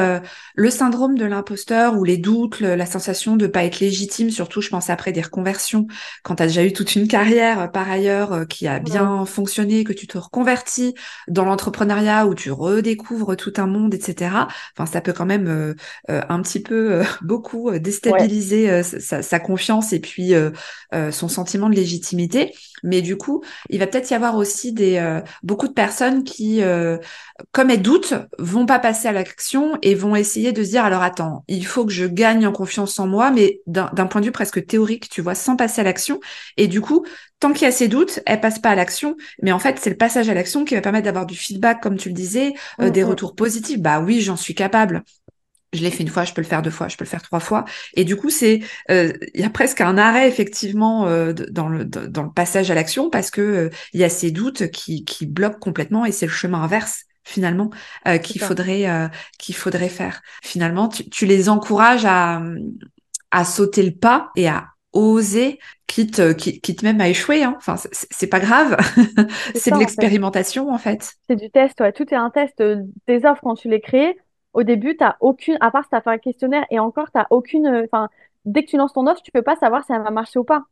le syndrome de l'imposteur ou les doutes, la sensation de pas être légitime, surtout, je pense après des reconversions, quand tu as déjà eu toute une carrière par ailleurs qui a bien fonctionné, que tu te reconvertis dans l'entrepreneuriat où tu redécouvres tout un monde, etc. Enfin, ça peut quand même un petit peu [LAUGHS] beaucoup déstabiliser euh, sa, confiance et puis euh, euh, son sentiment de légitimité. Mais du coup, il va peut-être y avoir aussi des beaucoup de personnes qui, comme elles doutent, vont pas passer à l'action et vont essayer de se dire alors attends, il faut que je gagne en confiance en moi, mais d'un point de vue presque théorique, tu vois, sans passer à l'action. Et du coup, tant qu'il y a ces doutes, elles passent pas à l'action. Mais en fait, c'est le passage à l'action qui va permettre d'avoir du feedback, comme tu le disais, des retours positifs. Bah oui, j'en suis capable je l'ai fait une fois, je peux le faire deux fois, je peux le faire trois fois. Et du coup, c'est euh, il y a presque un arrêt effectivement euh, dans le dans le passage à l'action parce que euh, il y a ces doutes qui qui bloquent complètement et c'est le chemin inverse finalement qu'il faudrait qu'il faudrait faire. Finalement, tu, tu les encourages à à sauter le pas et à oser, quitte, quitte, quitte même à échouer. Hein. Enfin, c'est pas grave. c'est [LAUGHS] de l'expérimentation en fait. C'est du test, ouais. Tout est un test. Des offres, quand tu les crées, au début, tu aucune, à part si tu as fait un questionnaire, et encore, tu aucune, euh, enfin, dès que tu lances ton offre, tu peux pas savoir si elle va marcher ou pas.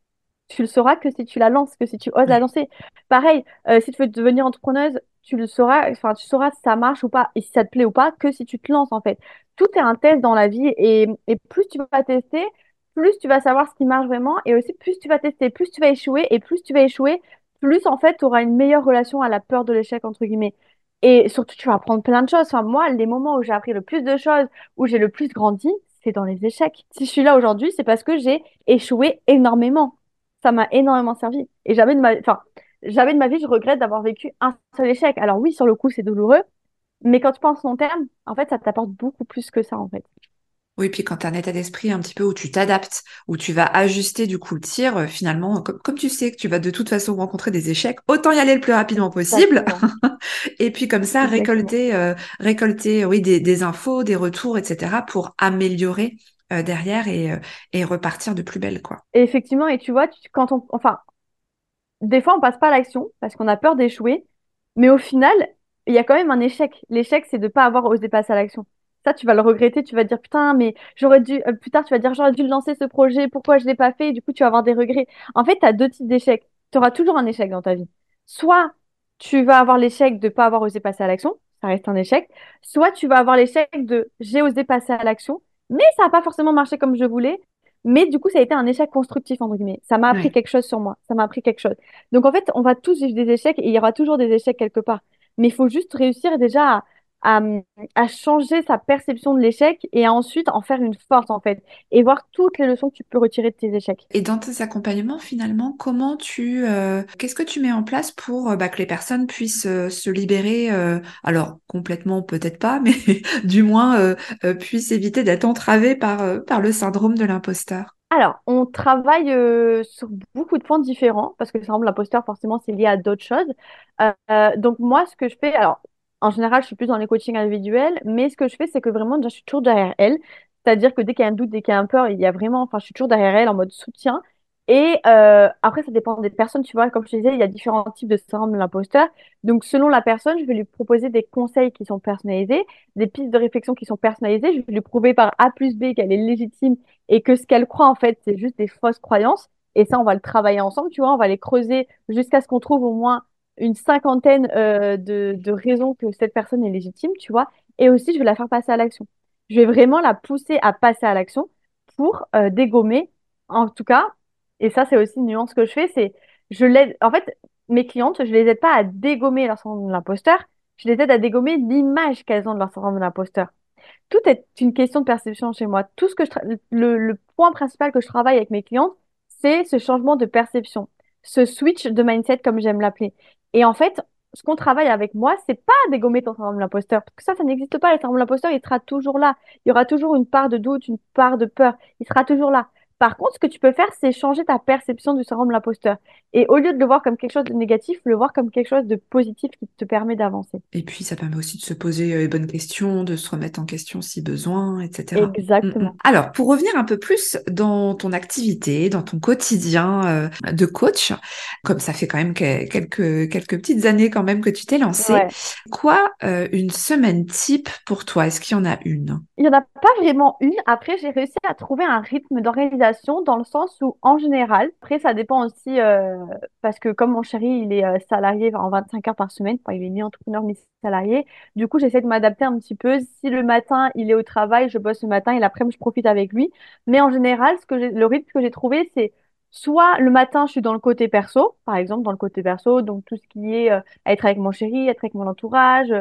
Tu le sauras que si tu la lances, que si tu oses la lancer. Pareil, euh, si tu veux devenir entrepreneuse, tu le sauras, enfin, tu sauras si ça marche ou pas, et si ça te plaît ou pas, que si tu te lances, en fait. Tout est un test dans la vie, et, et plus tu vas tester, plus tu vas savoir ce qui marche vraiment, et aussi plus tu vas tester, plus tu vas échouer, et plus tu vas échouer, plus en fait, tu auras une meilleure relation à la peur de l'échec, entre guillemets. Et surtout, tu vas apprendre plein de choses. Enfin, moi, les moments où j'ai appris le plus de choses, où j'ai le plus grandi, c'est dans les échecs. Si je suis là aujourd'hui, c'est parce que j'ai échoué énormément. Ça m'a énormément servi. Et jamais de ma, enfin, jamais de ma vie, je regrette d'avoir vécu un seul échec. Alors oui, sur le coup, c'est douloureux, mais quand tu penses long terme, en fait, ça t'apporte beaucoup plus que ça, en fait. Oui, puis quand tu as un état d'esprit un petit peu où tu t'adaptes, où tu vas ajuster du coup le tir, euh, finalement, comme, tu sais que tu vas de toute façon rencontrer des échecs, autant y aller le plus rapidement possible. [LAUGHS] et puis comme ça, récolter, euh, récolter oui, des, infos, des retours, etc. pour améliorer euh, derrière et, et repartir de plus belle. quoi. Et effectivement, et tu vois, quand on, enfin, des fois on passe pas à l'action parce qu'on a peur d'échouer, mais au final, il y a quand même un échec. L'échec, c'est de pas avoir osé passer à l'action ça, tu vas le regretter, tu vas dire putain, mais j'aurais dû, euh, plus tard, tu vas dire j'aurais dû lancer ce projet, pourquoi je l'ai pas fait, et du coup, tu vas avoir des regrets. En fait, tu as deux types d'échecs. Tu auras toujours un échec dans ta vie. Soit tu vas avoir l'échec de pas avoir osé passer à l'action, ça reste un échec. Soit tu vas avoir l'échec de j'ai osé passer à l'action, mais ça n'a pas forcément marché comme je voulais. Mais du coup, ça a été un échec constructif, entre guillemets. Ça m'a appris quelque chose sur moi. Ça m'a appris quelque chose. Donc, en fait, on va tous vivre des échecs et il y aura toujours des échecs quelque part. Mais il faut juste réussir déjà à, à, changer sa perception de l'échec et à ensuite en faire une force en fait et voir toutes les leçons que tu peux retirer de tes échecs. Et dans tes accompagnements finalement, comment tu, euh, qu'est-ce que tu mets en place pour euh, bah, que les personnes puissent euh, se libérer, alors complètement peut-être pas, mais [LAUGHS] du moins puissent éviter d'être entravées par, par le syndrome de l'imposteur? Alors, on travaille sur beaucoup de points différents parce que le syndrome de l'imposteur, forcément, c'est lié à d'autres choses. donc, moi, ce que je fais, alors, en général, je suis plus dans les coachings individuels, mais ce que je fais, c'est que vraiment, je suis toujours derrière elle. C'est-à-dire que dès qu'il y a un doute, dès qu'il y a un peur, il y a vraiment, enfin, je suis toujours derrière elle en mode soutien. Et euh, après, ça dépend des personnes. Tu vois, comme je te disais, il y a différents types de syndrome de l'imposteur. Donc, selon la personne, je vais lui proposer des conseils qui sont personnalisés, des pistes de réflexion qui sont personnalisées. Je vais lui prouver par A plus B qu'elle est légitime et que ce qu'elle croit, en fait, c'est juste des fausses croyances. Et ça, on va le travailler ensemble, tu vois, on va les creuser jusqu'à ce qu'on trouve au moins une cinquantaine euh, de, raisons que cette personne est légitime, tu vois, et aussi je vais la faire passer à l'action. Je vais vraiment la pousser à passer à l'action pour euh, dégommer, en tout cas, et ça c'est aussi une nuance que je fais, c'est je l'aide, en fait, mes clientes, je les aide pas à dégommer leur syndrome de l'imposteur, je les aide à dégommer l'image qu'elles ont de leur syndrome de l'imposteur. Tout est une question de perception chez moi. Tout ce que je le point principal que je travaille avec mes clientes, c'est ce changement de perception, ce switch de mindset comme j'aime l'appeler. Et en fait, ce qu'on travaille avec moi, c'est pas dégommer ton syndrome de l'imposteur. Parce que ça, ça n'existe pas. Le syndrome de l'imposteur, il sera toujours là. Il y aura toujours une part de doute, une part de peur. Il sera toujours là. Par contre, ce que tu peux faire, c'est changer ta perception du syndrome de l'imposteur. Et au lieu de le voir comme quelque chose de négatif, le voir comme quelque chose de positif qui te permet d'avancer. Et puis, ça permet aussi de se poser euh, les bonnes questions, de se remettre en question si besoin, etc. Exactement. Mm, mm. Alors, pour revenir un peu plus dans ton activité, dans ton quotidien euh, de coach, comme ça fait quand même quelques, quelques petites années quand même que tu t'es lancé, quoi euh, une semaine type pour toi? Est-ce qu'il y en a une? Il n'y en a pas vraiment une. Après, j'ai réussi à trouver un rythme d'organisation dans le sens où, en général, après, ça dépend aussi, euh, parce que comme mon chéri, il est euh, salarié en 25 heures par semaine, il est ni entrepreneur ni salarié, du coup, j'essaie de m'adapter un petit peu. Si le matin, il est au travail, je bosse le matin et l'après-midi, je profite avec lui. Mais en général, ce que le rythme que j'ai trouvé, c'est soit le matin, je suis dans le côté perso, par exemple, dans le côté perso, donc tout ce qui est euh, être avec mon chéri, être avec mon entourage,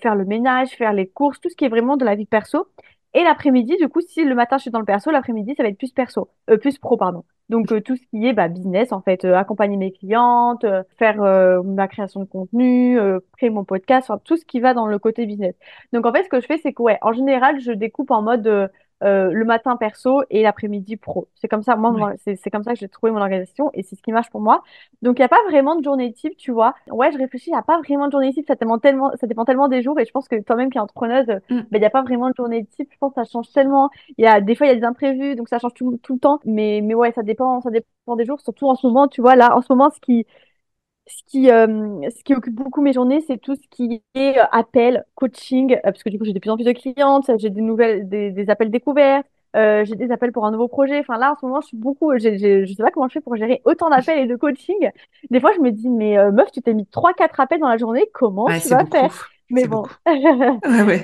faire le ménage, faire les courses, tout ce qui est vraiment de la vie perso. Et l'après-midi, du coup, si le matin je suis dans le perso, l'après-midi ça va être plus perso, euh, plus pro, pardon. Donc euh, tout ce qui est bah, business, en fait, euh, accompagner mes clientes, euh, faire ma création de contenu, créer mon podcast, enfin, tout ce qui va dans le côté business. Donc en fait, ce que je fais, c'est que ouais, en général, je découpe en mode euh, le matin perso et l'après-midi pro. C'est comme ça, moi, c'est comme ça que j'ai trouvé mon organisation et c'est ce qui marche pour moi. Donc, il n'y a pas vraiment de journée type, tu vois. Ouais, je réfléchis, il n'y a pas vraiment de journée type, ça dépend tellement, ça dépend tellement des jours et je pense que toi-même qui es entrepreneuse, mm. ben, il n'y a pas vraiment de journée type. Je pense que ça change tellement. Il y a, des fois, il y a des imprévus, donc ça change tout, tout le temps. Mais, mais ouais, ça dépend, ça dépend des jours, surtout en ce moment, tu vois, là, en ce moment, ce qui, ce qui, euh, ce qui occupe beaucoup mes journées, c'est tout ce qui est euh, appel, coaching, euh, parce que du coup, j'ai de plus en plus de clientes, j'ai des nouvelles, des, des appels découvertes, euh, j'ai des appels pour un nouveau projet. Enfin là, en ce moment, je suis beaucoup. J'ai, j'ai, je sais pas comment je fais pour gérer autant d'appels et de coaching. Des fois, je me dis, mais euh, meuf, tu t'es mis trois, quatre appels dans la journée. Comment tu vas faire? Mais bon, [LAUGHS]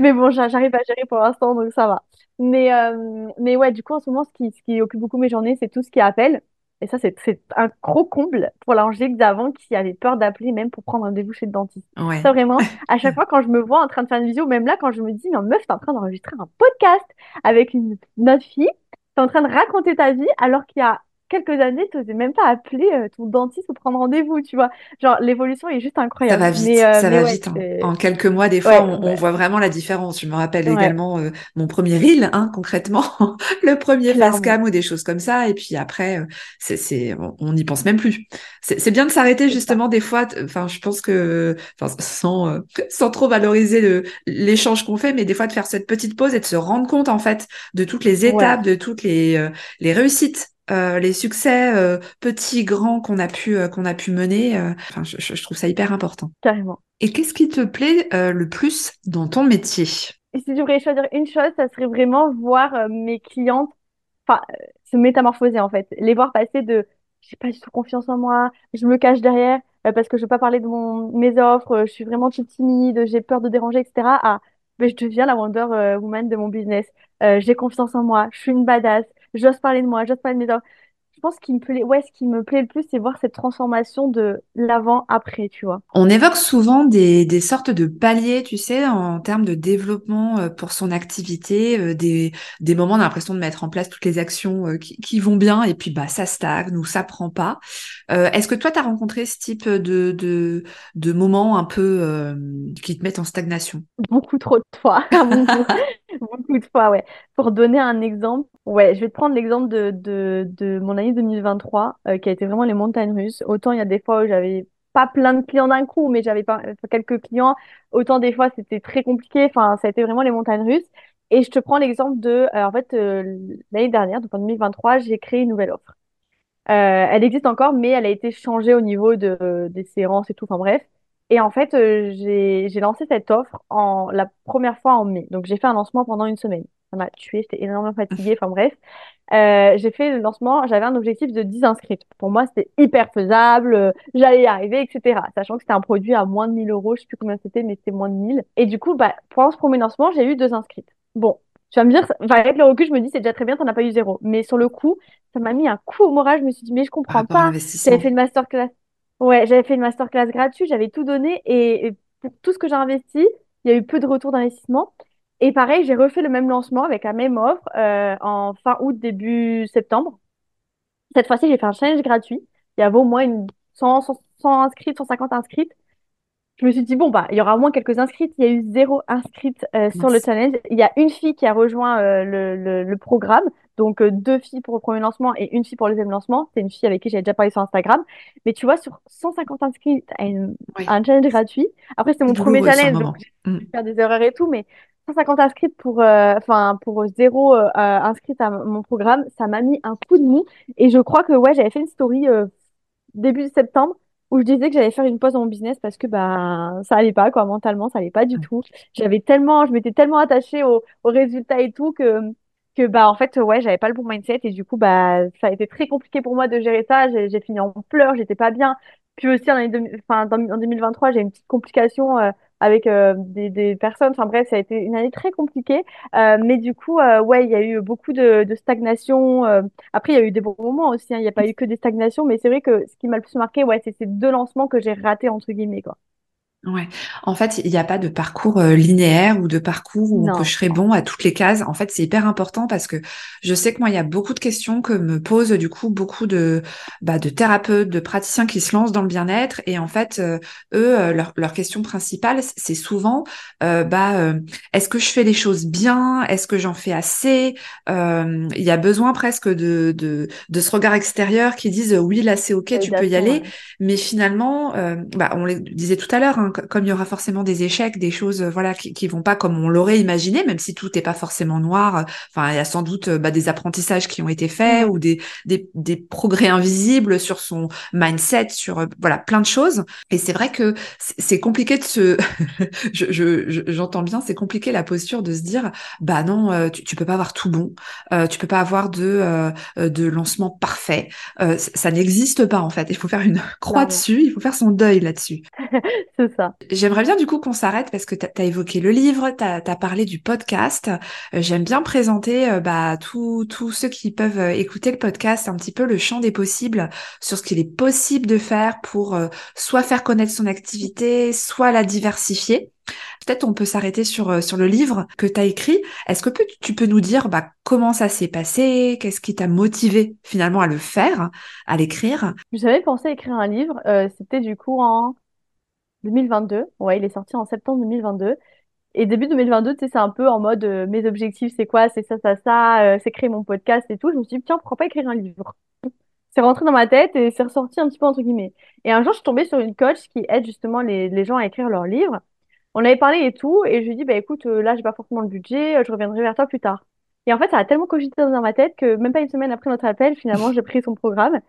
mais bon, j'arrive à gérer pour l'instant, donc ça va. Mais euh, mais ouais, du coup, en ce moment, ce qui, ce qui occupe beaucoup mes journées, c'est tout ce qui est appel. Et ça, c'est un gros comble pour l'Angélique d'avant qui avait peur d'appeler même pour prendre un débouché chez le dentiste. Ça, vraiment, à chaque [LAUGHS] fois quand je me vois en train de faire une vidéo, même là, quand je me dis, mais meuf, t'es en train d'enregistrer un podcast avec une, notre fille, t'es en train de raconter ta vie alors qu'il y a quelques années, tu n'osais même pas appeler euh, ton dentiste pour prendre rendez-vous, tu vois. Genre, l'évolution est juste incroyable. Ça va vite, euh, ça va vite. En quelques mois, des fois, on, voit vraiment la différence. Je me rappelle également euh, mon premier reel, hein, concrètement, [LAUGHS] le premier facecam ou des choses comme ça. Et puis après, c'est, on n'y pense même plus. C'est bien de s'arrêter justement des fois. Enfin, je pense que, sans, sans trop valoriser l'échange qu'on fait, mais des fois de faire cette petite pause et de se rendre compte en fait de toutes les étapes, de toutes les, les réussites euh, les succès euh, petits, grands qu'on a pu euh, qu'on a pu mener. Enfin, je, je, trouve ça hyper important. Carrément. Et qu'est-ce qui te plaît le plus dans ton métier? Si je devrais choisir une chose, ça serait vraiment voir mes clientes, enfin, se métamorphoser en fait, les voir passer de j'ai pas du tout confiance en moi, je me cache derrière parce que je veux pas parler de mon mes offres, je suis vraiment timide, j'ai peur de déranger, etc. À ben, je deviens la Wonder Woman de mon business. j'ai confiance en moi, je suis une badass, j'ose parler de moi, j'ose parler de mes Je pense qu'il me plaît, ouais, ce qui me plaît le plus, c'est voir cette transformation de l'avant-après, tu vois. On évoque souvent des, des sortes de paliers, tu sais, en termes de développement euh, pour son activité, euh, des, des moments, on a l'impression de mettre en place toutes les actions euh, qui, qui vont bien, et puis bah ça stagne ou ça prend pas. Est-ce que toi, tu as rencontré ce type de, de, de moments un peu qui te mettent en stagnation? Beaucoup trop de fois, [LAUGHS] [LAUGHS] beaucoup de fois, ouais. Pour donner un exemple, ouais, je vais te prendre l'exemple de, de, de mon année 2023, euh, qui a été vraiment les montagnes russes. Autant il y a des fois où j'avais pas plein de clients d'un coup, mais j'avais pas quelques clients. Autant des fois c'était très compliqué. Enfin, ça a été vraiment les montagnes russes. Et je te prends l'exemple de, euh, en fait, euh, l'année dernière, donc en 2023, j'ai créé une nouvelle offre. elle existe encore, mais elle a été changée au niveau de, des séances et tout. Enfin bref. Et en fait, euh, j'ai lancé cette offre en la première fois en mai. Donc, j'ai fait un lancement pendant une semaine. Ça m'a tué, j'étais énormément fatiguée. Enfin bref, euh, j'ai fait le lancement. J'avais un objectif de 10 inscrites. Pour moi, c'était hyper faisable. Euh, j'allais y arriver, etc. Sachant que c'était un produit à moins de 1000 euros. Je sais plus combien c'était, mais c'était moins de 1000. Et du coup, bah, pendant ce premier lancement, j'ai eu deux inscrites. Bon, tu vas me dire, avec le recul, je me dis, c'est déjà très bien, t'en as pas eu zéro. Mais sur le coup, ça m'a mis un coup au moral. Je me suis dit, mais je comprends pas. J'avais fait une masterclass. Ouais, j'avais fait une masterclass gratuite, j'avais tout donné et, pour tout ce que j'ai investi, il y a eu peu de retour d'investissement. Et pareil, j'ai refait le même lancement avec la même offre euh, en fin août, début septembre. Cette fois-ci, j'ai fait un challenge gratuit. Il y avait au moins une 100, 100, 100 inscrites, 150 inscrites. Je me suis dit, bon, bah, il y aura au moins quelques inscrites. Il y a eu zéro inscrite euh, sur le challenge. Il y a une fille qui a rejoint euh, le, le, programme. Donc, euh, deux filles pour le premier lancement et une fille pour le deuxième lancement. C'est une fille avec qui j'avais déjà parlé sur Instagram. Mais tu vois, sur 150 inscrits à, un challenge gratuit. Après, c'était mon premier challenge. Donc, j'ai mm. faire des erreurs et tout. Mais 150 inscrites pour, enfin, pour zéro inscrite à mon programme, ça m'a mis un coup de mou. Et je crois que, ouais, j'avais fait une story début septembre où je disais que j'allais faire une pause dans mon business parce que bah ça allait pas quoi. Mentalement ça allait pas du tout. J'avais tellement je m'étais tellement attachée aux, résultats et tout que que bah en fait ouais j'avais pas le bon mindset et du coup bah ça a été très compliqué pour moi de gérer ça. J'ai fini en pleurs j'étais pas bien. Puis aussi en, enfin, en 2023 j'ai une petite complication euh, avec euh, des, des, personnes. Enfin bref, ça a été une année très compliquée. Euh, mais du coup, euh, ouais, il y a eu beaucoup de, de stagnation. après, il y a eu des bons moments aussi. Hein. Il n'y a pas eu que des stagnations. Mais c'est vrai que ce qui m'a le plus marqué, ouais, c'est ces deux lancements que j'ai ratés, entre guillemets. Quoi. Ouais. En fait, il n'y a pas de parcours euh, linéaire ou de parcours où on cocherait bon à toutes les cases. En fait, c'est hyper important parce que je sais que moi, il y a beaucoup de questions que me posent du coup beaucoup de bah, de thérapeutes, de praticiens qui se lancent dans le bien-être et en fait, euh, eux, euh, leur, leur question principale, c'est souvent bah est-ce que je fais les choses bien? Est-ce que j'en fais assez? Il y a besoin presque de, de de ce regard extérieur qui disent oui là c'est ok, tu peux y aller, mais finalement, bah on le disait tout à l'heure. Hein, comme il y aura forcément des échecs, des choses euh, voilà qui, qui vont pas comme on l'aurait imaginé, même si tout n'est pas forcément noir. Enfin, il y a sans doute euh, bah, des apprentissages qui ont été faits mmh. ou des, des, des progrès invisibles sur son mindset, sur euh, voilà plein de choses. Et c'est vrai que c'est compliqué de se, [LAUGHS] je, j'entends bien, c'est compliqué la posture de se dire bah non, tu, tu peux pas avoir tout bon, euh, tu peux pas avoir de de lancement parfait. ça n'existe pas en fait. Il faut faire une [LAUGHS] croix dessus, il faut faire son deuil là-dessus. [LAUGHS] J'aimerais bien du coup qu'on s'arrête parce que tu as, évoqué le livre, tu as, parlé du podcast. Euh, j'aime bien présenter euh, bah, tous ceux qui peuvent euh, écouter le podcast un petit peu le champ des possibles sur ce qu'il est possible de faire pour soit faire connaître son activité, soit la diversifier. Peut-être on peut s'arrêter sur, sur le livre que tu as écrit. Est-ce que tu peux nous dire bah, comment ça s'est passé? Qu'est-ce qui t'a motivé finalement à le faire, à l'écrire? J'avais pensé écrire un livre. C'était du coup en 2022. Ouais, il est sorti en septembre 2022. Et début 2022, tu sais, c'est un peu en mode euh, mes objectifs, c'est quoi? C'est ça, ça, ça, euh, c'est créer mon podcast et tout. Je me suis dit, tiens, pourquoi pas écrire un livre? C'est rentré dans ma tête et c'est ressorti un petit peu entre guillemets. Et un jour, je suis tombée sur une coach qui aide justement les, gens à écrire leurs livres. On avait parlé et tout, et je lui ai dit, bah écoute, euh, là, j'ai pas forcément le budget, je reviendrai vers toi plus tard. Et en fait, ça a tellement cogité dans ma tête que même pas une semaine après notre appel, finalement, j'ai pris son programme.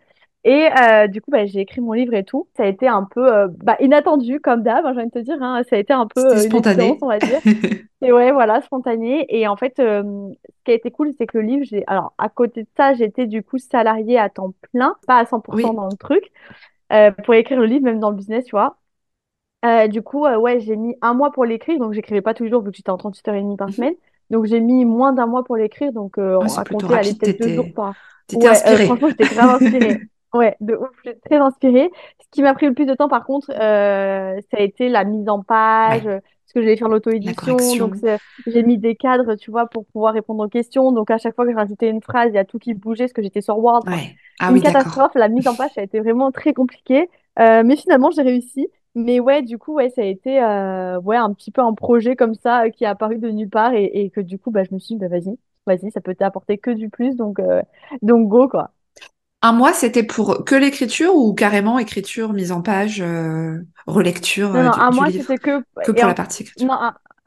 Et euh, du coup, bah, j'ai écrit mon livre et tout. Ça a été un peu euh, bah, inattendu, comme d'hab, hein, j'ai envie de te dire. Hein. Ça a été un peu euh, spontané, on va dire. [LAUGHS] et ouais, voilà, spontané. Et en fait, ce qui a été cool, c'est que le livre, j'ai. Alors, à côté de ça, j'étais du coup salariée à temps plein, pas à 100% dans le truc, pour écrire le livre, même dans le business, tu vois. du coup, ouais, j'ai mis un mois pour l'écrire, donc j'écrivais pas toujours vu que j'étais en 38h30 par mhm. semaine. Donc j'ai mis moins d'un mois pour l'écrire, donc on a compté aller peut-être deux jours par. T'étais ouais, inspirée. franchement, j'étais grave inspirée. [LAUGHS] Ouais, de ouf, j'étais très inspirée. Ce qui m'a pris le plus de temps, par contre, euh, ça a été la mise en page, parce que j'allais faire l'auto-édition, donc j'ai mis des cadres, tu vois, pour pouvoir répondre aux questions. Donc à chaque fois que je rajoutais une phrase, il y a tout qui bougeait, parce que j'étais sur Word. Ouais. Ah, une oui, catastrophe. La mise en page, ça a été vraiment très compliqué, euh, mais finalement, j'ai réussi. Mais ouais, du coup, ouais, ça a été euh, ouais un petit peu un projet comme ça euh, qui est apparu de nulle part et, et que du coup, bah, je me suis dit, bah, vas-y, vas-y, ça peut t'apporter que du plus, donc euh, donc go quoi. Un mois, c'était pour que l'écriture ou carrément écriture, mise en page, euh, relecture Non, non, du, un mois, c'était que... Que pour la partie écriture? Non,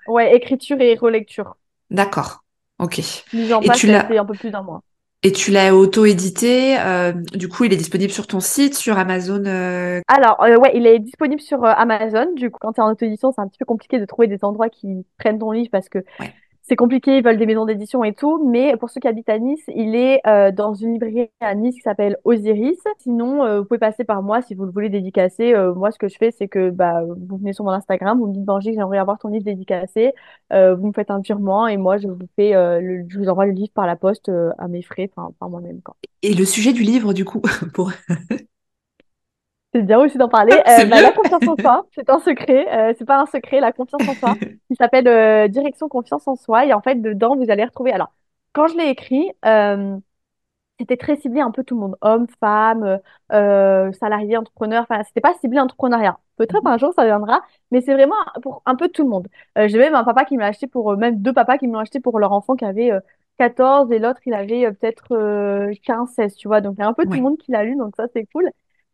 ouais, écriture et relecture. D'accord, ok. Mise en page, c'était un peu plus d'un mois. Et tu l'as auto-édité, euh, du coup, il est disponible sur ton site, sur Amazon euh... Alors, ouais, il est disponible sur Amazon. Du coup, quand tu es en auto-édition, c'est un petit peu compliqué de trouver des endroits qui prennent ton livre parce que ouais c'est compliqué, ils veulent des maisons d'édition et tout, mais pour ceux qui habitent à Nice, il est euh, dans une librairie à Nice qui s'appelle Osiris. Sinon, euh, vous pouvez passer par moi si vous le voulez dédicacer. Euh, moi, ce que je fais, c'est que bah, vous venez sur mon Instagram, vous me dites Benji, j'aimerais avoir ton livre dédicacé, vous me faites un virement et moi, je vous fais, le, je vous envoie le livre par la poste à mes frais, enfin par moi-même. Et le sujet du livre, du coup, [LAUGHS] pour c'est bien aussi d'en parler. [LAUGHS] Euh, bah, la confiance en soi, c'est un secret. Euh, c'est pas un secret, la confiance en soi, [LAUGHS] qui s'appelle euh, Direction confiance en soi. Et en fait, dedans, vous allez retrouver. Alors, quand je l'ai écrit, c'était très ciblé un peu tout le monde, hommes, femmes, euh, salariés, entrepreneurs. Enfin, c'était pas ciblé entrepreneuriat. Peut-être un jour ça viendra, mais c'est vraiment pour un peu tout le monde. Euh, J'ai même un papa qui me l'a acheté pour, euh, même deux papas qui me l'ont acheté pour leur enfant qui avait 14 euh, et l'autre il avait peut-être 15, 16, tu vois. Donc il y a un peu tout le monde qui l'a lu, donc ça c'est cool.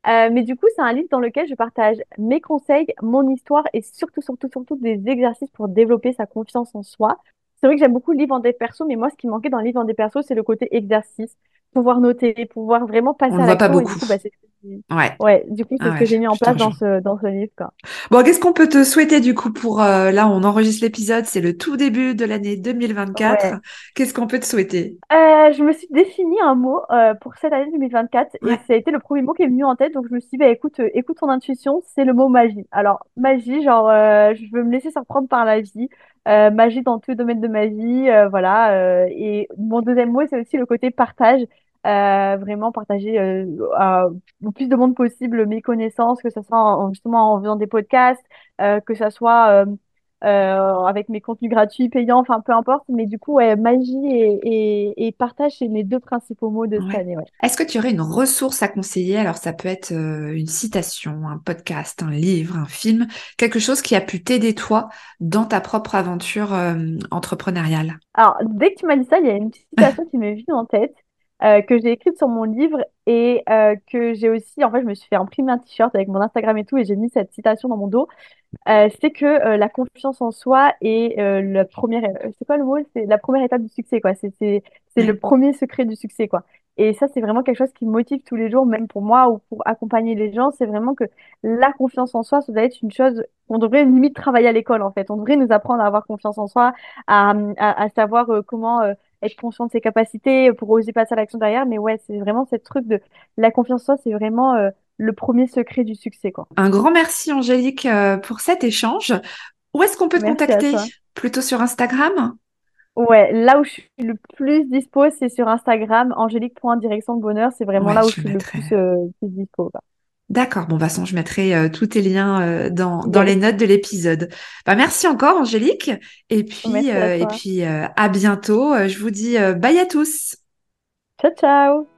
Mais du coup, c'est un livre dans lequel je partage mes conseils, mon histoire et surtout, surtout, surtout des exercices pour développer sa confiance en soi. C'est vrai que j'aime beaucoup le livre en des persos, mais moi, ce qui manquait dans le livre en des persos, c'est le côté exercice pouvoir noter, pouvoir vraiment passer On à l'action. pas beaucoup. Du coup, bah, ouais. ouais. du coup, c'est ah ce que j'ai mis en place dans ce, dans ce livre. Quoi. Bon, qu'est-ce qu'on peut te souhaiter du coup pour euh, là, on enregistre l'épisode, c'est le tout début de l'année 2024. Qu'est-ce qu'on peut te souhaiter? Euh, Je me suis défini un mot euh, pour cette année 2024 et ça a été le premier mot qui est venu en tête. Donc, je me suis dit, bah, écoute, euh, écoute ton intuition, c'est le mot magie. Alors, magie, genre, euh, je veux me laisser surprendre par la vie. Euh, magie dans tous les domaines de ma vie, voilà. et mon deuxième mot, c'est aussi le côté partage. Euh, vraiment partager euh, au plus de monde possible mes connaissances, que ce soit en, justement en faisant des podcasts, euh, que ce soit avec mes contenus gratuits, payants, enfin peu importe. Mais du coup, ouais, magie et, et, partage, c'est mes deux principaux mots de cette année. Ouais. Est-ce que tu aurais une ressource à conseiller? Alors ça peut être une citation, un podcast, un livre, un film, quelque chose qui a pu t'aider toi dans ta propre aventure entrepreneuriale? Alors dès que tu m'as dit ça, il y a une citation [LAUGHS] qui m'est venue en tête. Euh, que j'ai écrite sur mon livre et euh, que j'ai aussi, en fait, je me suis fait imprimer un t-shirt avec mon Instagram et tout et j'ai mis cette citation dans mon dos. Euh, c'est que la confiance en soi est la première, c'est quoi le mot? C'est la première étape du succès, quoi. C'est, c'est, c'est le premier secret du succès, quoi. Et ça, c'est vraiment quelque chose qui me motive tous les jours, même pour moi ou pour accompagner les gens. C'est vraiment que la confiance en soi, ça doit être une chose qu'on devrait limite travailler à l'école, en fait. On devrait nous apprendre à avoir confiance en soi, à, à, à savoir euh, comment euh, être conscient de ses capacités pour oser passer à l'action derrière. Mais ouais, c'est vraiment cette truc de la confiance en soi, c'est vraiment euh, le premier secret du succès, quoi. Un grand merci, Angélique, pour cet échange. Où est-ce qu'on peut te contacter? Plutôt sur Instagram? Ouais, là où je suis le plus dispo, c'est sur Instagram, angélique.direction de bonheur. C'est vraiment là où je, suis le plus, euh, dispo. D'accord, bon, de toute façon, je mettrai euh, tous tes liens euh, dans, dans les notes de l'épisode. Bah, merci encore, Angélique. Et puis, et puis à bientôt. Je vous dis bye à tous. Ciao, ciao.